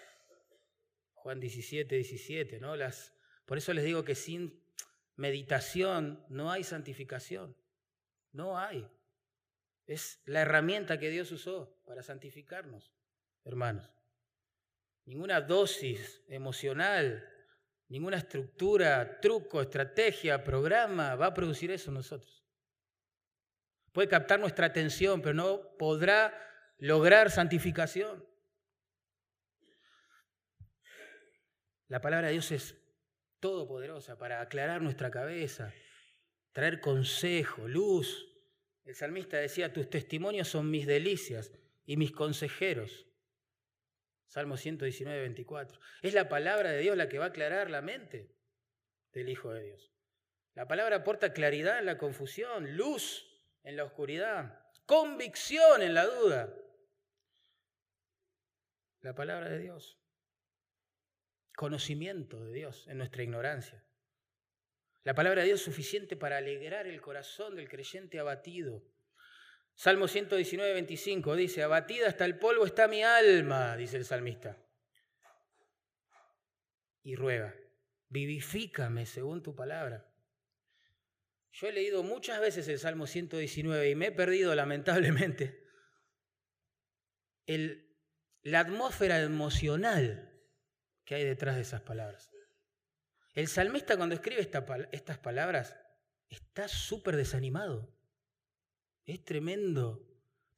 Juan 17, 17, ¿no? Las, por eso les digo que sin meditación no hay santificación. No hay. Es la herramienta que Dios usó para santificarnos, hermanos. Ninguna dosis emocional Ninguna estructura, truco, estrategia, programa va a producir eso en nosotros. Puede captar nuestra atención, pero no podrá lograr santificación. La palabra de Dios es todopoderosa para aclarar nuestra cabeza, traer consejo, luz. El salmista decía, tus testimonios son mis delicias y mis consejeros. Salmo 119, 24. Es la palabra de Dios la que va a aclarar la mente del Hijo de Dios. La palabra aporta claridad en la confusión, luz en la oscuridad, convicción en la duda. La palabra de Dios, conocimiento de Dios en nuestra ignorancia. La palabra de Dios es suficiente para alegrar el corazón del creyente abatido. Salmo 119, 25 dice, abatida hasta el polvo está mi alma, dice el salmista. Y ruega, vivifícame según tu palabra. Yo he leído muchas veces el Salmo 119 y me he perdido lamentablemente el, la atmósfera emocional que hay detrás de esas palabras. El salmista cuando escribe estas palabras está súper desanimado. Es tremendo.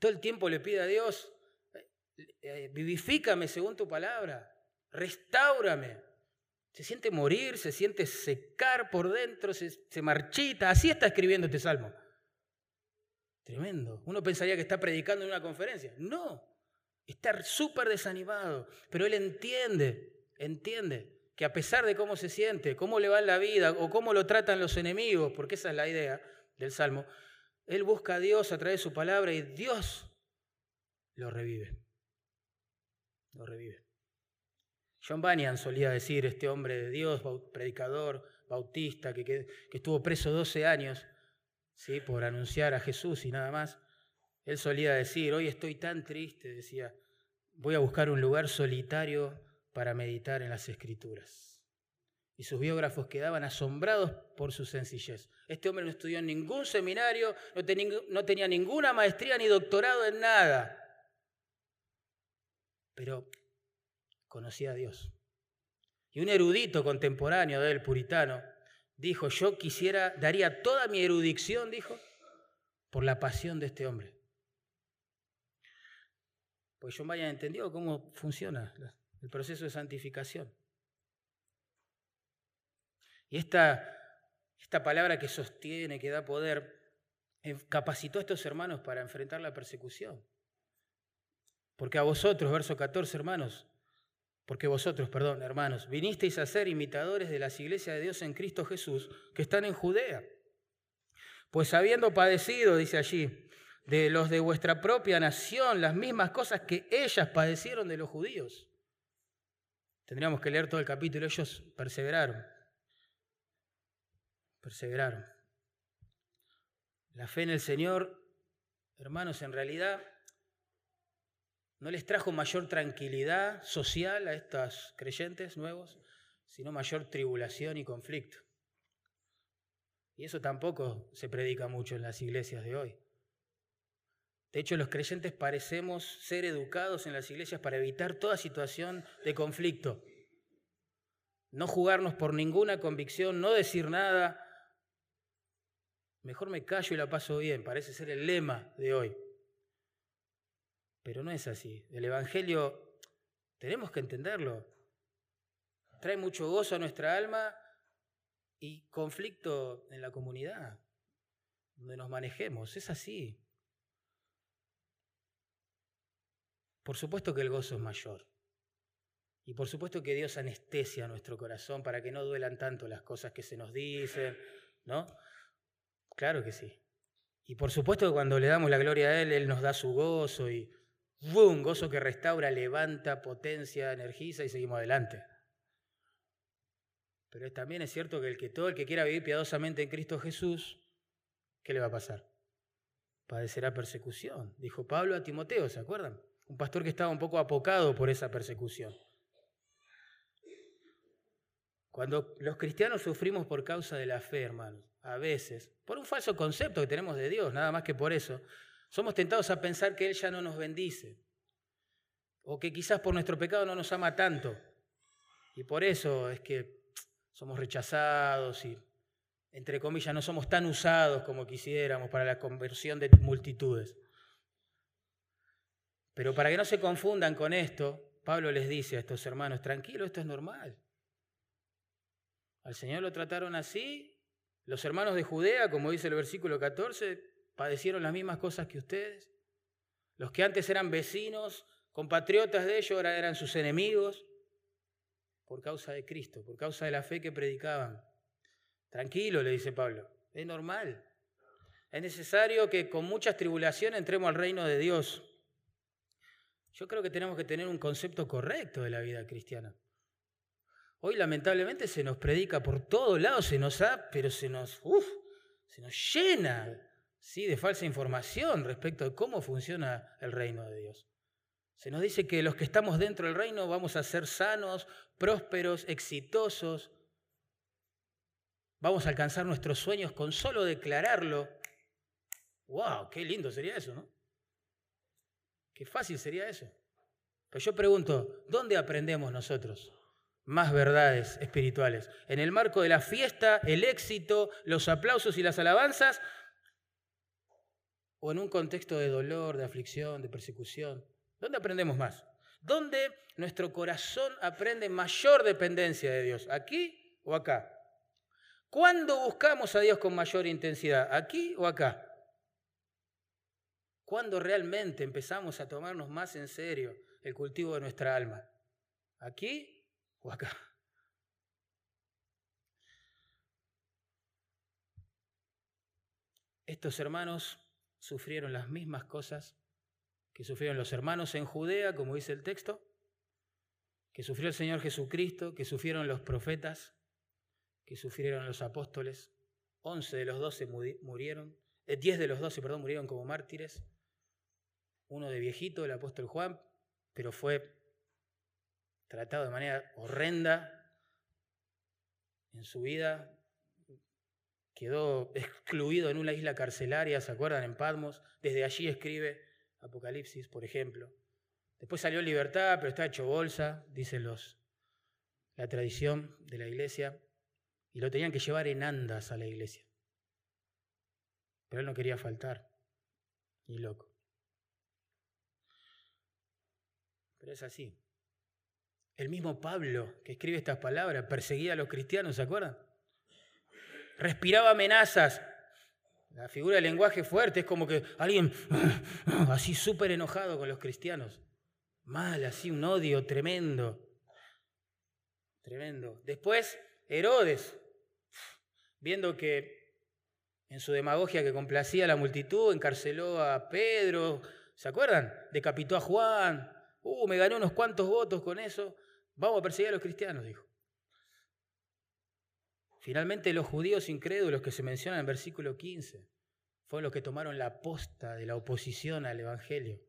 Todo el tiempo le pide a Dios, eh, eh, vivifícame según tu palabra, restaurame. Se siente morir, se siente secar por dentro, se, se marchita. Así está escribiendo este salmo. Tremendo. Uno pensaría que está predicando en una conferencia. No, está súper desanimado, pero él entiende, entiende que a pesar de cómo se siente, cómo le va en la vida o cómo lo tratan los enemigos, porque esa es la idea del Salmo, él busca a Dios a través de su palabra y Dios lo revive. Lo revive. John Bunyan solía decir, este hombre de Dios, predicador, bautista, que, que, estuvo preso 12 años ¿sí? por anunciar a Jesús y nada más, él solía decir, hoy estoy tan triste, decía, voy a buscar un lugar solitario para meditar en las escrituras. Y sus biógrafos quedaban asombrados por su sencillez. Este hombre no estudió en ningún seminario, no, tenía ninguna maestría ni doctorado en nada. Pero conocía a Dios. Y un erudito contemporáneo del puritano dijo, yo quisiera, daría toda mi erudición, dijo, por la pasión de este hombre. Pues John Mayer entendió cómo funciona el proceso de santificación. Y esta, esta palabra que sostiene, que da poder, capacitó a estos hermanos para enfrentar la persecución. Porque a vosotros, verso 14, hermanos, porque vosotros, perdón, hermanos, vinisteis a ser imitadores de las iglesias de Dios en Cristo Jesús que están en Judea. Pues habiendo padecido, dice allí, de los de vuestra propia nación las mismas cosas que ellas padecieron de los judíos. Tendríamos que leer todo el capítulo, ellos perseveraron. Perseveraron. La fe en el Señor, hermanos, en realidad no les trajo mayor tranquilidad social a estos creyentes nuevos, sino mayor tribulación y conflicto. Y eso tampoco se predica mucho en las iglesias de hoy. De hecho, los creyentes parecemos ser educados en las iglesias para evitar toda situación de conflicto. No jugarnos por ninguna convicción, no decir nada. Mejor me callo y la paso bien, parece ser el lema de hoy. Pero no es así. El Evangelio tenemos que entenderlo. Trae mucho gozo a nuestra alma y conflicto en la comunidad, donde nos manejemos. Es así. Por supuesto que el gozo es mayor. Y por supuesto que Dios anestesia nuestro corazón para que no duelan tanto las cosas que se nos dicen, ¿no? Claro que sí. Y por supuesto que cuando le damos la gloria a Él, Él nos da su gozo y ¡Bum! Gozo que restaura, levanta, potencia, energiza y seguimos adelante. Pero también es cierto que el que todo el que quiera vivir piadosamente en Cristo Jesús, ¿qué le va a pasar? Padecerá persecución, dijo Pablo a Timoteo, ¿se acuerdan? Un pastor que estaba un poco apocado por esa persecución. Cuando los cristianos sufrimos por causa de la fe, hermanos, a veces, por un falso concepto que tenemos de Dios, nada más que por eso, somos tentados a pensar que Él ya no nos bendice o que quizás por nuestro pecado no nos ama tanto. Y por eso es que somos rechazados y, entre comillas, no somos tan usados como quisiéramos para la conversión de multitudes. Pero para que no se confundan con esto, Pablo les dice a estos hermanos, tranquilo, esto es normal. Al Señor lo trataron así. Los hermanos de Judea, como dice el versículo 14, padecieron las mismas cosas que ustedes. Los que antes eran vecinos, compatriotas de ellos, ahora eran sus enemigos por causa de Cristo, por causa de la fe que predicaban. Tranquilo, le dice Pablo, es normal. Es necesario que con muchas tribulaciones entremos al reino de Dios. Yo creo que tenemos que tener un concepto correcto de la vida cristiana. Hoy lamentablemente se nos predica por todos lados, se nos da, pero se nos, se nos llena ¿sí? de falsa información respecto de cómo funciona el reino de Dios. Se nos dice que los que estamos dentro del reino vamos a ser sanos, prósperos, exitosos. Vamos a alcanzar nuestros sueños con solo declararlo. ¡Wow! ¡Qué lindo sería eso, ¿no? Qué fácil sería eso. Pero yo pregunto, ¿dónde aprendemos nosotros más verdades espirituales? ¿En el marco de la fiesta, el éxito, los aplausos y las alabanzas? ¿O en un contexto de dolor, de aflicción, de persecución? ¿Dónde aprendemos más? ¿Dónde nuestro corazón aprende mayor dependencia de Dios? ¿Aquí o acá? ¿Cuándo buscamos a Dios con mayor intensidad? ¿Aquí o acá? ¿Cuándo realmente empezamos a tomarnos más en serio el cultivo de nuestra alma? ¿Aquí o acá? Estos hermanos sufrieron las mismas cosas que sufrieron los hermanos en Judea, como dice el texto, que sufrió el Señor Jesucristo, que sufrieron los profetas, que sufrieron los apóstoles. Once de los doce murieron, eh, diez de los doce, perdón, murieron como mártires. Uno de viejito, el apóstol Juan, pero fue tratado de manera horrenda en su vida. Quedó excluido en una isla carcelaria, ¿se acuerdan? En Patmos. Desde allí escribe Apocalipsis, por ejemplo. Después salió libertad, pero está hecho bolsa, dicen los, la tradición de la iglesia, y lo tenían que llevar en andas a la iglesia. Pero él no quería faltar, ni loco. Pero es así. El mismo Pablo que escribe estas palabras perseguía a los cristianos, ¿se acuerdan? Respiraba amenazas, la figura del lenguaje fuerte es como que alguien [LAUGHS] así súper enojado con los cristianos. Mal, así un odio tremendo. Tremendo. Después, Herodes, viendo que en su demagogia que complacía a la multitud, encarceló a Pedro, ¿se acuerdan? Decapitó a Juan. Uh, me ganó unos cuantos votos con eso. Vamos a perseguir a los cristianos, dijo. Finalmente los judíos incrédulos que se mencionan en versículo 15 fueron los que tomaron la posta de la oposición al Evangelio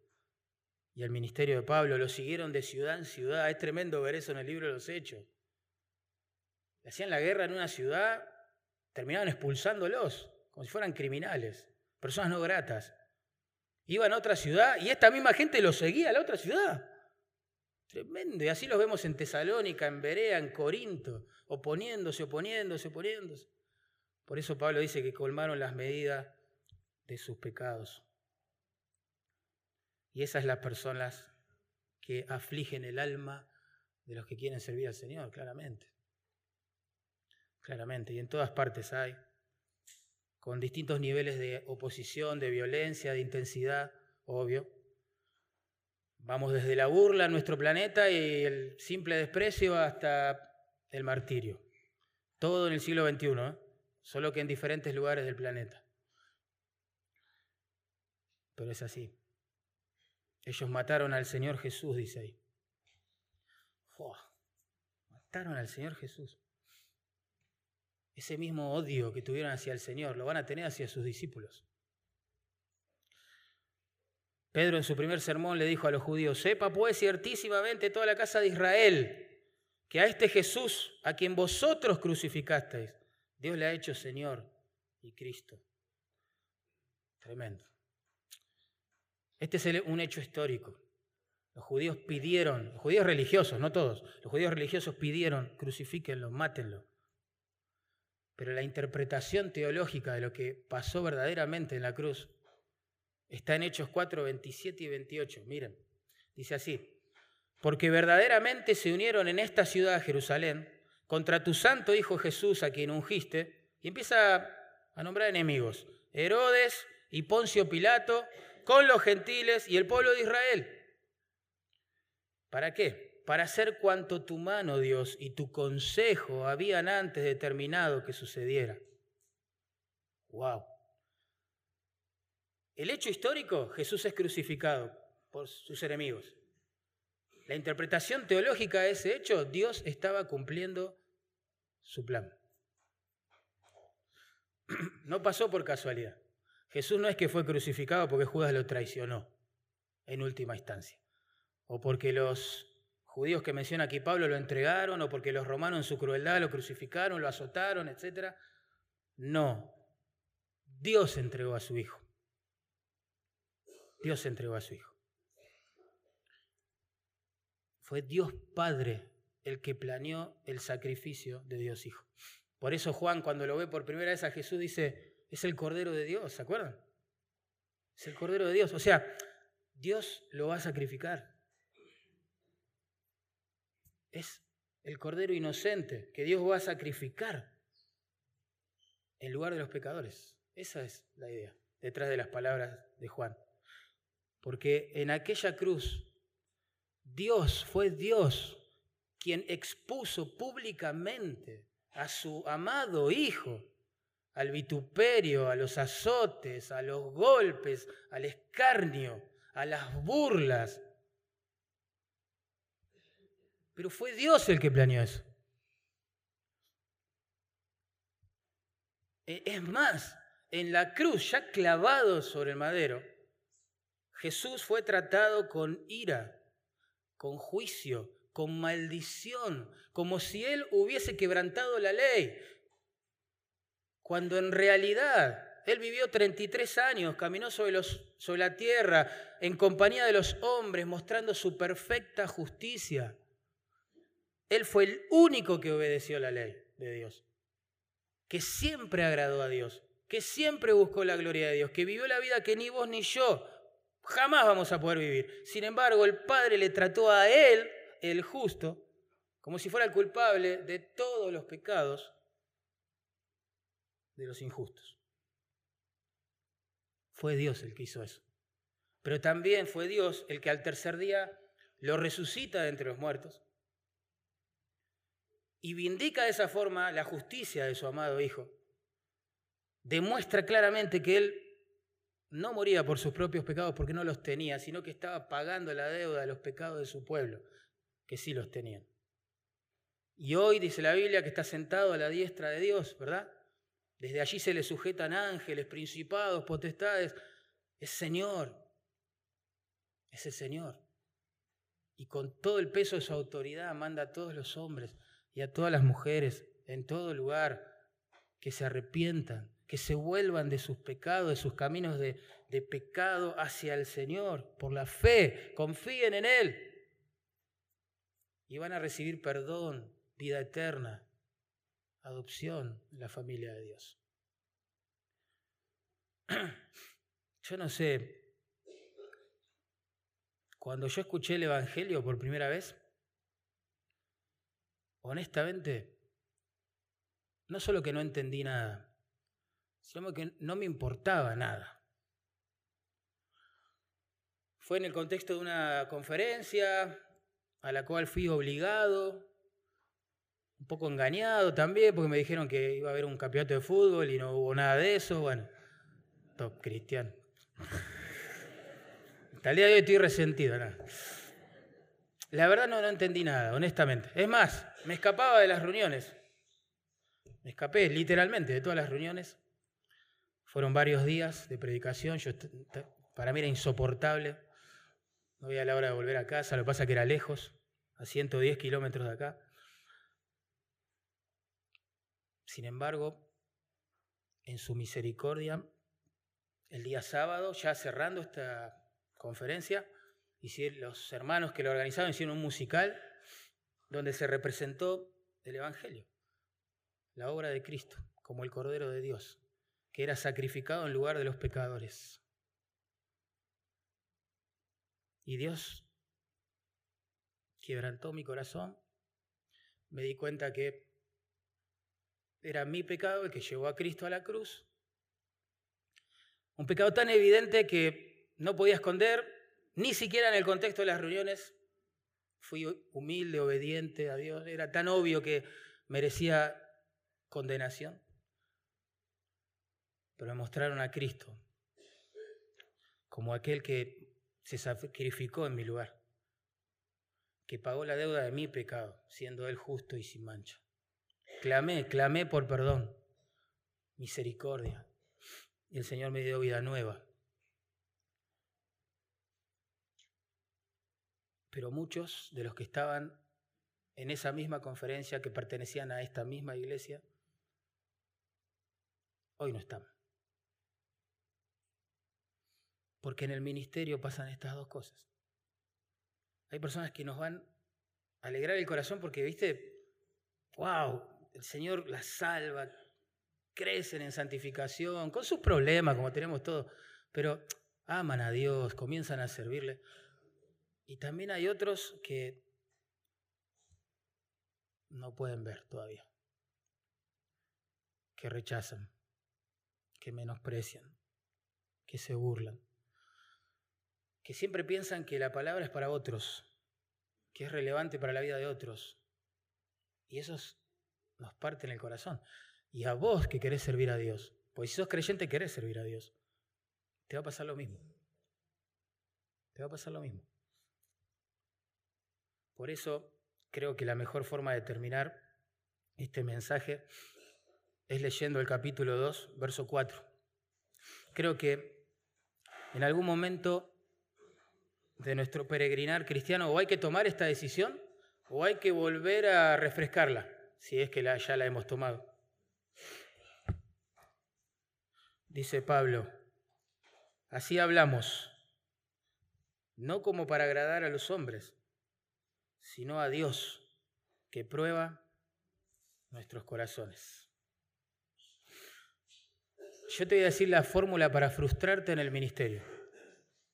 y al ministerio de Pablo, lo siguieron de ciudad en ciudad. Es tremendo ver eso en el libro de los Hechos. Hacían la guerra en una ciudad, terminaban expulsándolos, como si fueran criminales, personas no gratas. Iban a otra ciudad y esta misma gente los seguía a la otra ciudad. Tremendo. Y así los vemos en Tesalónica, en Berea, en Corinto, oponiéndose, oponiéndose, oponiéndose. Por eso Pablo dice que colmaron las medidas de sus pecados. Y esas las personas que afligen el alma de los que quieren servir al Señor, claramente. Claramente. Y en todas partes hay, con distintos niveles de oposición, de violencia, de intensidad, obvio. Vamos desde la burla a nuestro planeta y el simple desprecio hasta el martirio. Todo en el siglo XXI, ¿eh? solo que en diferentes lugares del planeta. Pero es así. Ellos mataron al Señor Jesús, dice ahí. Mataron al Señor Jesús. Ese mismo odio que tuvieron hacia el Señor lo van a tener hacia sus discípulos. Pedro en su primer sermón le dijo a los judíos, sepa pues ciertísimamente toda la casa de Israel que a este Jesús, a quien vosotros crucificasteis, Dios le ha hecho Señor y Cristo. Tremendo. Este es un hecho histórico. Los judíos pidieron, los judíos religiosos, no todos, los judíos religiosos pidieron, crucifíquenlo, mátenlo. Pero la interpretación teológica de lo que pasó verdaderamente en la cruz está en Hechos 4, 27 y 28. Miren, dice así, porque verdaderamente se unieron en esta ciudad, Jerusalén, contra tu santo Hijo Jesús, a quien ungiste, y empieza a nombrar enemigos, Herodes y Poncio Pilato, con los gentiles y el pueblo de Israel. ¿Para qué? Para hacer cuanto tu mano, Dios, y tu consejo habían antes determinado que sucediera. ¡Wow! El hecho histórico, Jesús es crucificado por sus enemigos. La interpretación teológica de ese hecho, Dios estaba cumpliendo su plan. [CLEARS THROAT] No pasó por casualidad. Jesús no es que fue crucificado porque Judas lo traicionó en última instancia, o porque los judíos que menciona aquí Pablo lo entregaron, o porque los romanos en su crueldad lo crucificaron, lo azotaron, etc. No, Dios entregó a su Hijo. Dios entregó a su Hijo. Fue Dios Padre el que planeó el sacrificio de Dios Hijo. Por eso Juan cuando lo ve por primera vez a Jesús dice, es el Cordero de Dios, ¿se acuerdan? Es el Cordero de Dios. O sea, Dios lo va a sacrificar. Es el Cordero inocente que Dios va a sacrificar en lugar de los pecadores. Esa es la idea detrás de las palabras de Juan. Porque en aquella cruz, Dios fue Dios quien expuso públicamente a su amado Hijo al vituperio, a los azotes, a los golpes, al escarnio, a las burlas. Pero fue Dios el que planeó eso. E, es más, en la cruz, ya clavado sobre el madero, Jesús fue tratado con ira, con juicio, con maldición, como si él hubiese quebrantado la ley, cuando en realidad él vivió 33 años, caminó sobre, sobre la tierra en compañía de los hombres, mostrando su perfecta justicia. Él fue el único que obedeció la ley de Dios, que siempre agradó a Dios, que siempre buscó la gloria de Dios, que vivió la vida que ni vos ni yo jamás vamos a poder vivir. Sin embargo, el Padre le trató a él el justo, como si fuera el culpable de todos los pecados de los injustos. Fue Dios el que hizo eso. Pero también fue Dios el que al tercer día lo resucita de entre los muertos y vindica de esa forma la justicia de su amado Hijo. Demuestra claramente que Él no moría por sus propios pecados porque no los tenía, sino que estaba pagando la deuda de los pecados de su pueblo que sí los tenían. Y hoy dice la Biblia que está sentado a la diestra de Dios, ¿verdad? Desde allí se le sujetan ángeles, principados, potestades. Es Señor, es el Señor. Y con todo el peso de su autoridad manda a todos los hombres y a todas las mujeres en todo lugar que se arrepientan, que se vuelvan de sus pecados, de sus caminos de, pecado hacia el Señor, por la fe, confíen en Él y van a recibir perdón, vida eterna, adopción en la familia de Dios. [CLEARS THROAT] Yo no sé, cuando yo escuché el Evangelio por primera vez, honestamente, no solo que no entendí nada, sino que no me importaba nada. Fue en el contexto de una conferencia, a la cual fui obligado, un poco engañado también, porque me dijeron que iba a haber un campeonato de fútbol y no hubo nada de eso. Bueno, top cristiano. Hasta el día de hoy estoy resentido. La verdad no, no entendí nada, honestamente. Es más, me escapaba de las reuniones. Me escapé literalmente de todas las reuniones. Fueron varios días de predicación. Yo, para mí era insoportable. No había la hora de volver a casa, lo que pasa que era lejos, a 110 kilómetros de acá. Sin embargo, en su misericordia, el día sábado, ya cerrando esta conferencia, los hermanos que lo organizaron hicieron un musical donde se representó el Evangelio, la obra de Cristo, como el Cordero de Dios, que era sacrificado en lugar de los pecadores. Y Dios quebrantó mi corazón. Me di cuenta que era mi pecado el que llevó a Cristo a la cruz. Un pecado tan evidente que no podía esconder, ni siquiera en el contexto de las reuniones. Fui humilde, obediente a Dios. Era tan obvio que merecía condenación. Pero me mostraron a Cristo como aquel que se sacrificó en mi lugar, que pagó la deuda de mi pecado, siendo Él justo y sin mancha. Clamé, clamé por perdón, misericordia, y el Señor me dio vida nueva. Pero muchos de los que estaban en esa misma conferencia, que pertenecían a esta misma iglesia, hoy no están. Porque en el ministerio pasan estas dos cosas. Hay personas que nos van a alegrar el corazón porque, viste, wow, el Señor las salva, crecen en santificación, con sus problemas, como tenemos todos, pero aman a Dios, comienzan a servirle. Y también hay otros que no pueden ver todavía, que rechazan, que menosprecian, que se burlan, que siempre piensan que la palabra es para otros, que es relevante para la vida de otros. Y esos nos parten el corazón. Y a vos que querés servir a Dios, pues si sos creyente querés servir a Dios, te va a pasar lo mismo. Te va a pasar lo mismo. Por eso creo que la mejor forma de terminar este mensaje es leyendo el capítulo 2, verso 4. Creo que en algún momento de nuestro peregrinar cristiano o hay que tomar esta decisión o hay que volver a refrescarla, si es que ya la hemos tomado. Dice Pablo, así hablamos, no como para agradar a los hombres, sino a Dios que prueba nuestros corazones. Yo te voy a decir la fórmula para frustrarte en el ministerio.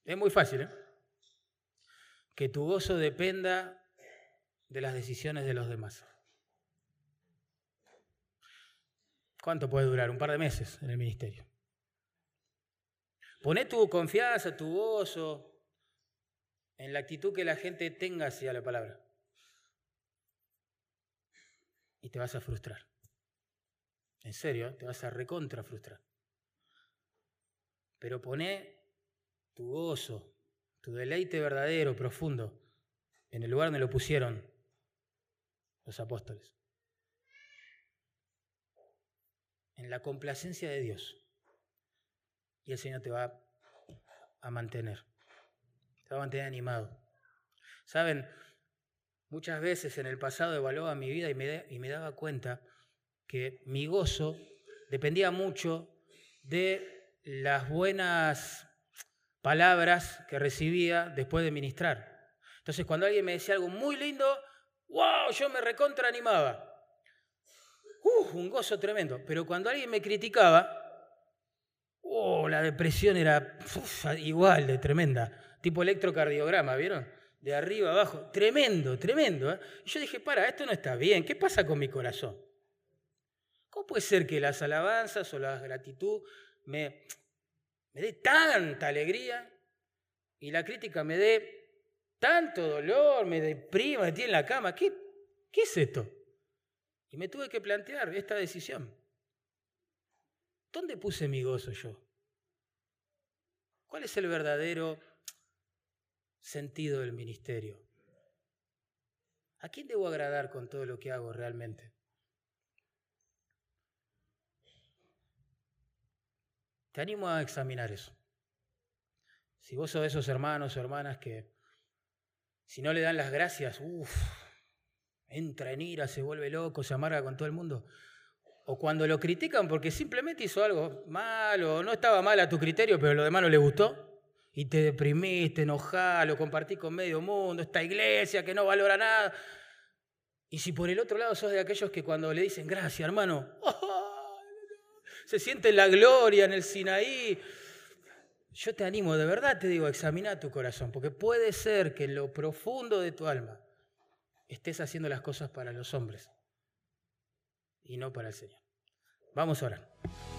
Es muy fácil, ¿eh? Que tu gozo dependa de las decisiones de los demás. ¿Cuánto puede durar? Un par de meses en el ministerio. Poné tu confianza, tu gozo en la actitud que la gente tenga hacia la palabra. Y te vas a frustrar. En serio, te vas a recontra frustrar. Pero poné tu gozo, tu deleite verdadero, profundo, en el lugar donde lo pusieron los apóstoles. En la complacencia de Dios. Y el Señor te va a mantener. Te va a mantener animado. Saben, muchas veces en el pasado evaluaba mi vida y me, y me daba cuenta que mi gozo dependía mucho de las buenas palabras que recibía después de ministrar. Entonces, cuando alguien me decía algo muy lindo, wow, yo me recontra animaba. un gozo tremendo. Pero cuando alguien me criticaba, Oh, la depresión era igual de tremenda, tipo electrocardiograma, ¿vieron? De arriba abajo, tremendo, tremendo. ¿eh? Y yo dije, para, esto no está bien, ¿qué pasa con mi corazón? ¿Cómo puede ser que las alabanzas o la gratitud me, me dé tanta alegría y la crítica me dé tanto dolor, me deprima, me tiene en la cama? ¿Qué, ¿Qué es esto? Y me tuve que plantear esta decisión. ¿Dónde puse mi gozo yo? ¿Cuál es el verdadero sentido del ministerio? ¿A quién debo agradar con todo lo que hago realmente? Te animo a examinar eso. Si vos sos de esos hermanos o hermanas que si no le dan las gracias, uff, entra en ira, se vuelve loco, se amarga con todo el mundo, o cuando lo critican porque simplemente hizo algo malo, no estaba mal a tu criterio, pero lo demás no le gustó, y te deprimiste, enojás, lo compartís con medio mundo, esta iglesia que no valora nada. Y si por el otro lado sos de aquellos que cuando le dicen gracias, hermano, [LAUGHS] se siente la gloria en el Sinaí, yo te animo, de verdad te digo, examina tu corazón, porque puede ser que en lo profundo de tu alma estés haciendo las cosas para los hombres y no para el Señor. Vamos a orar.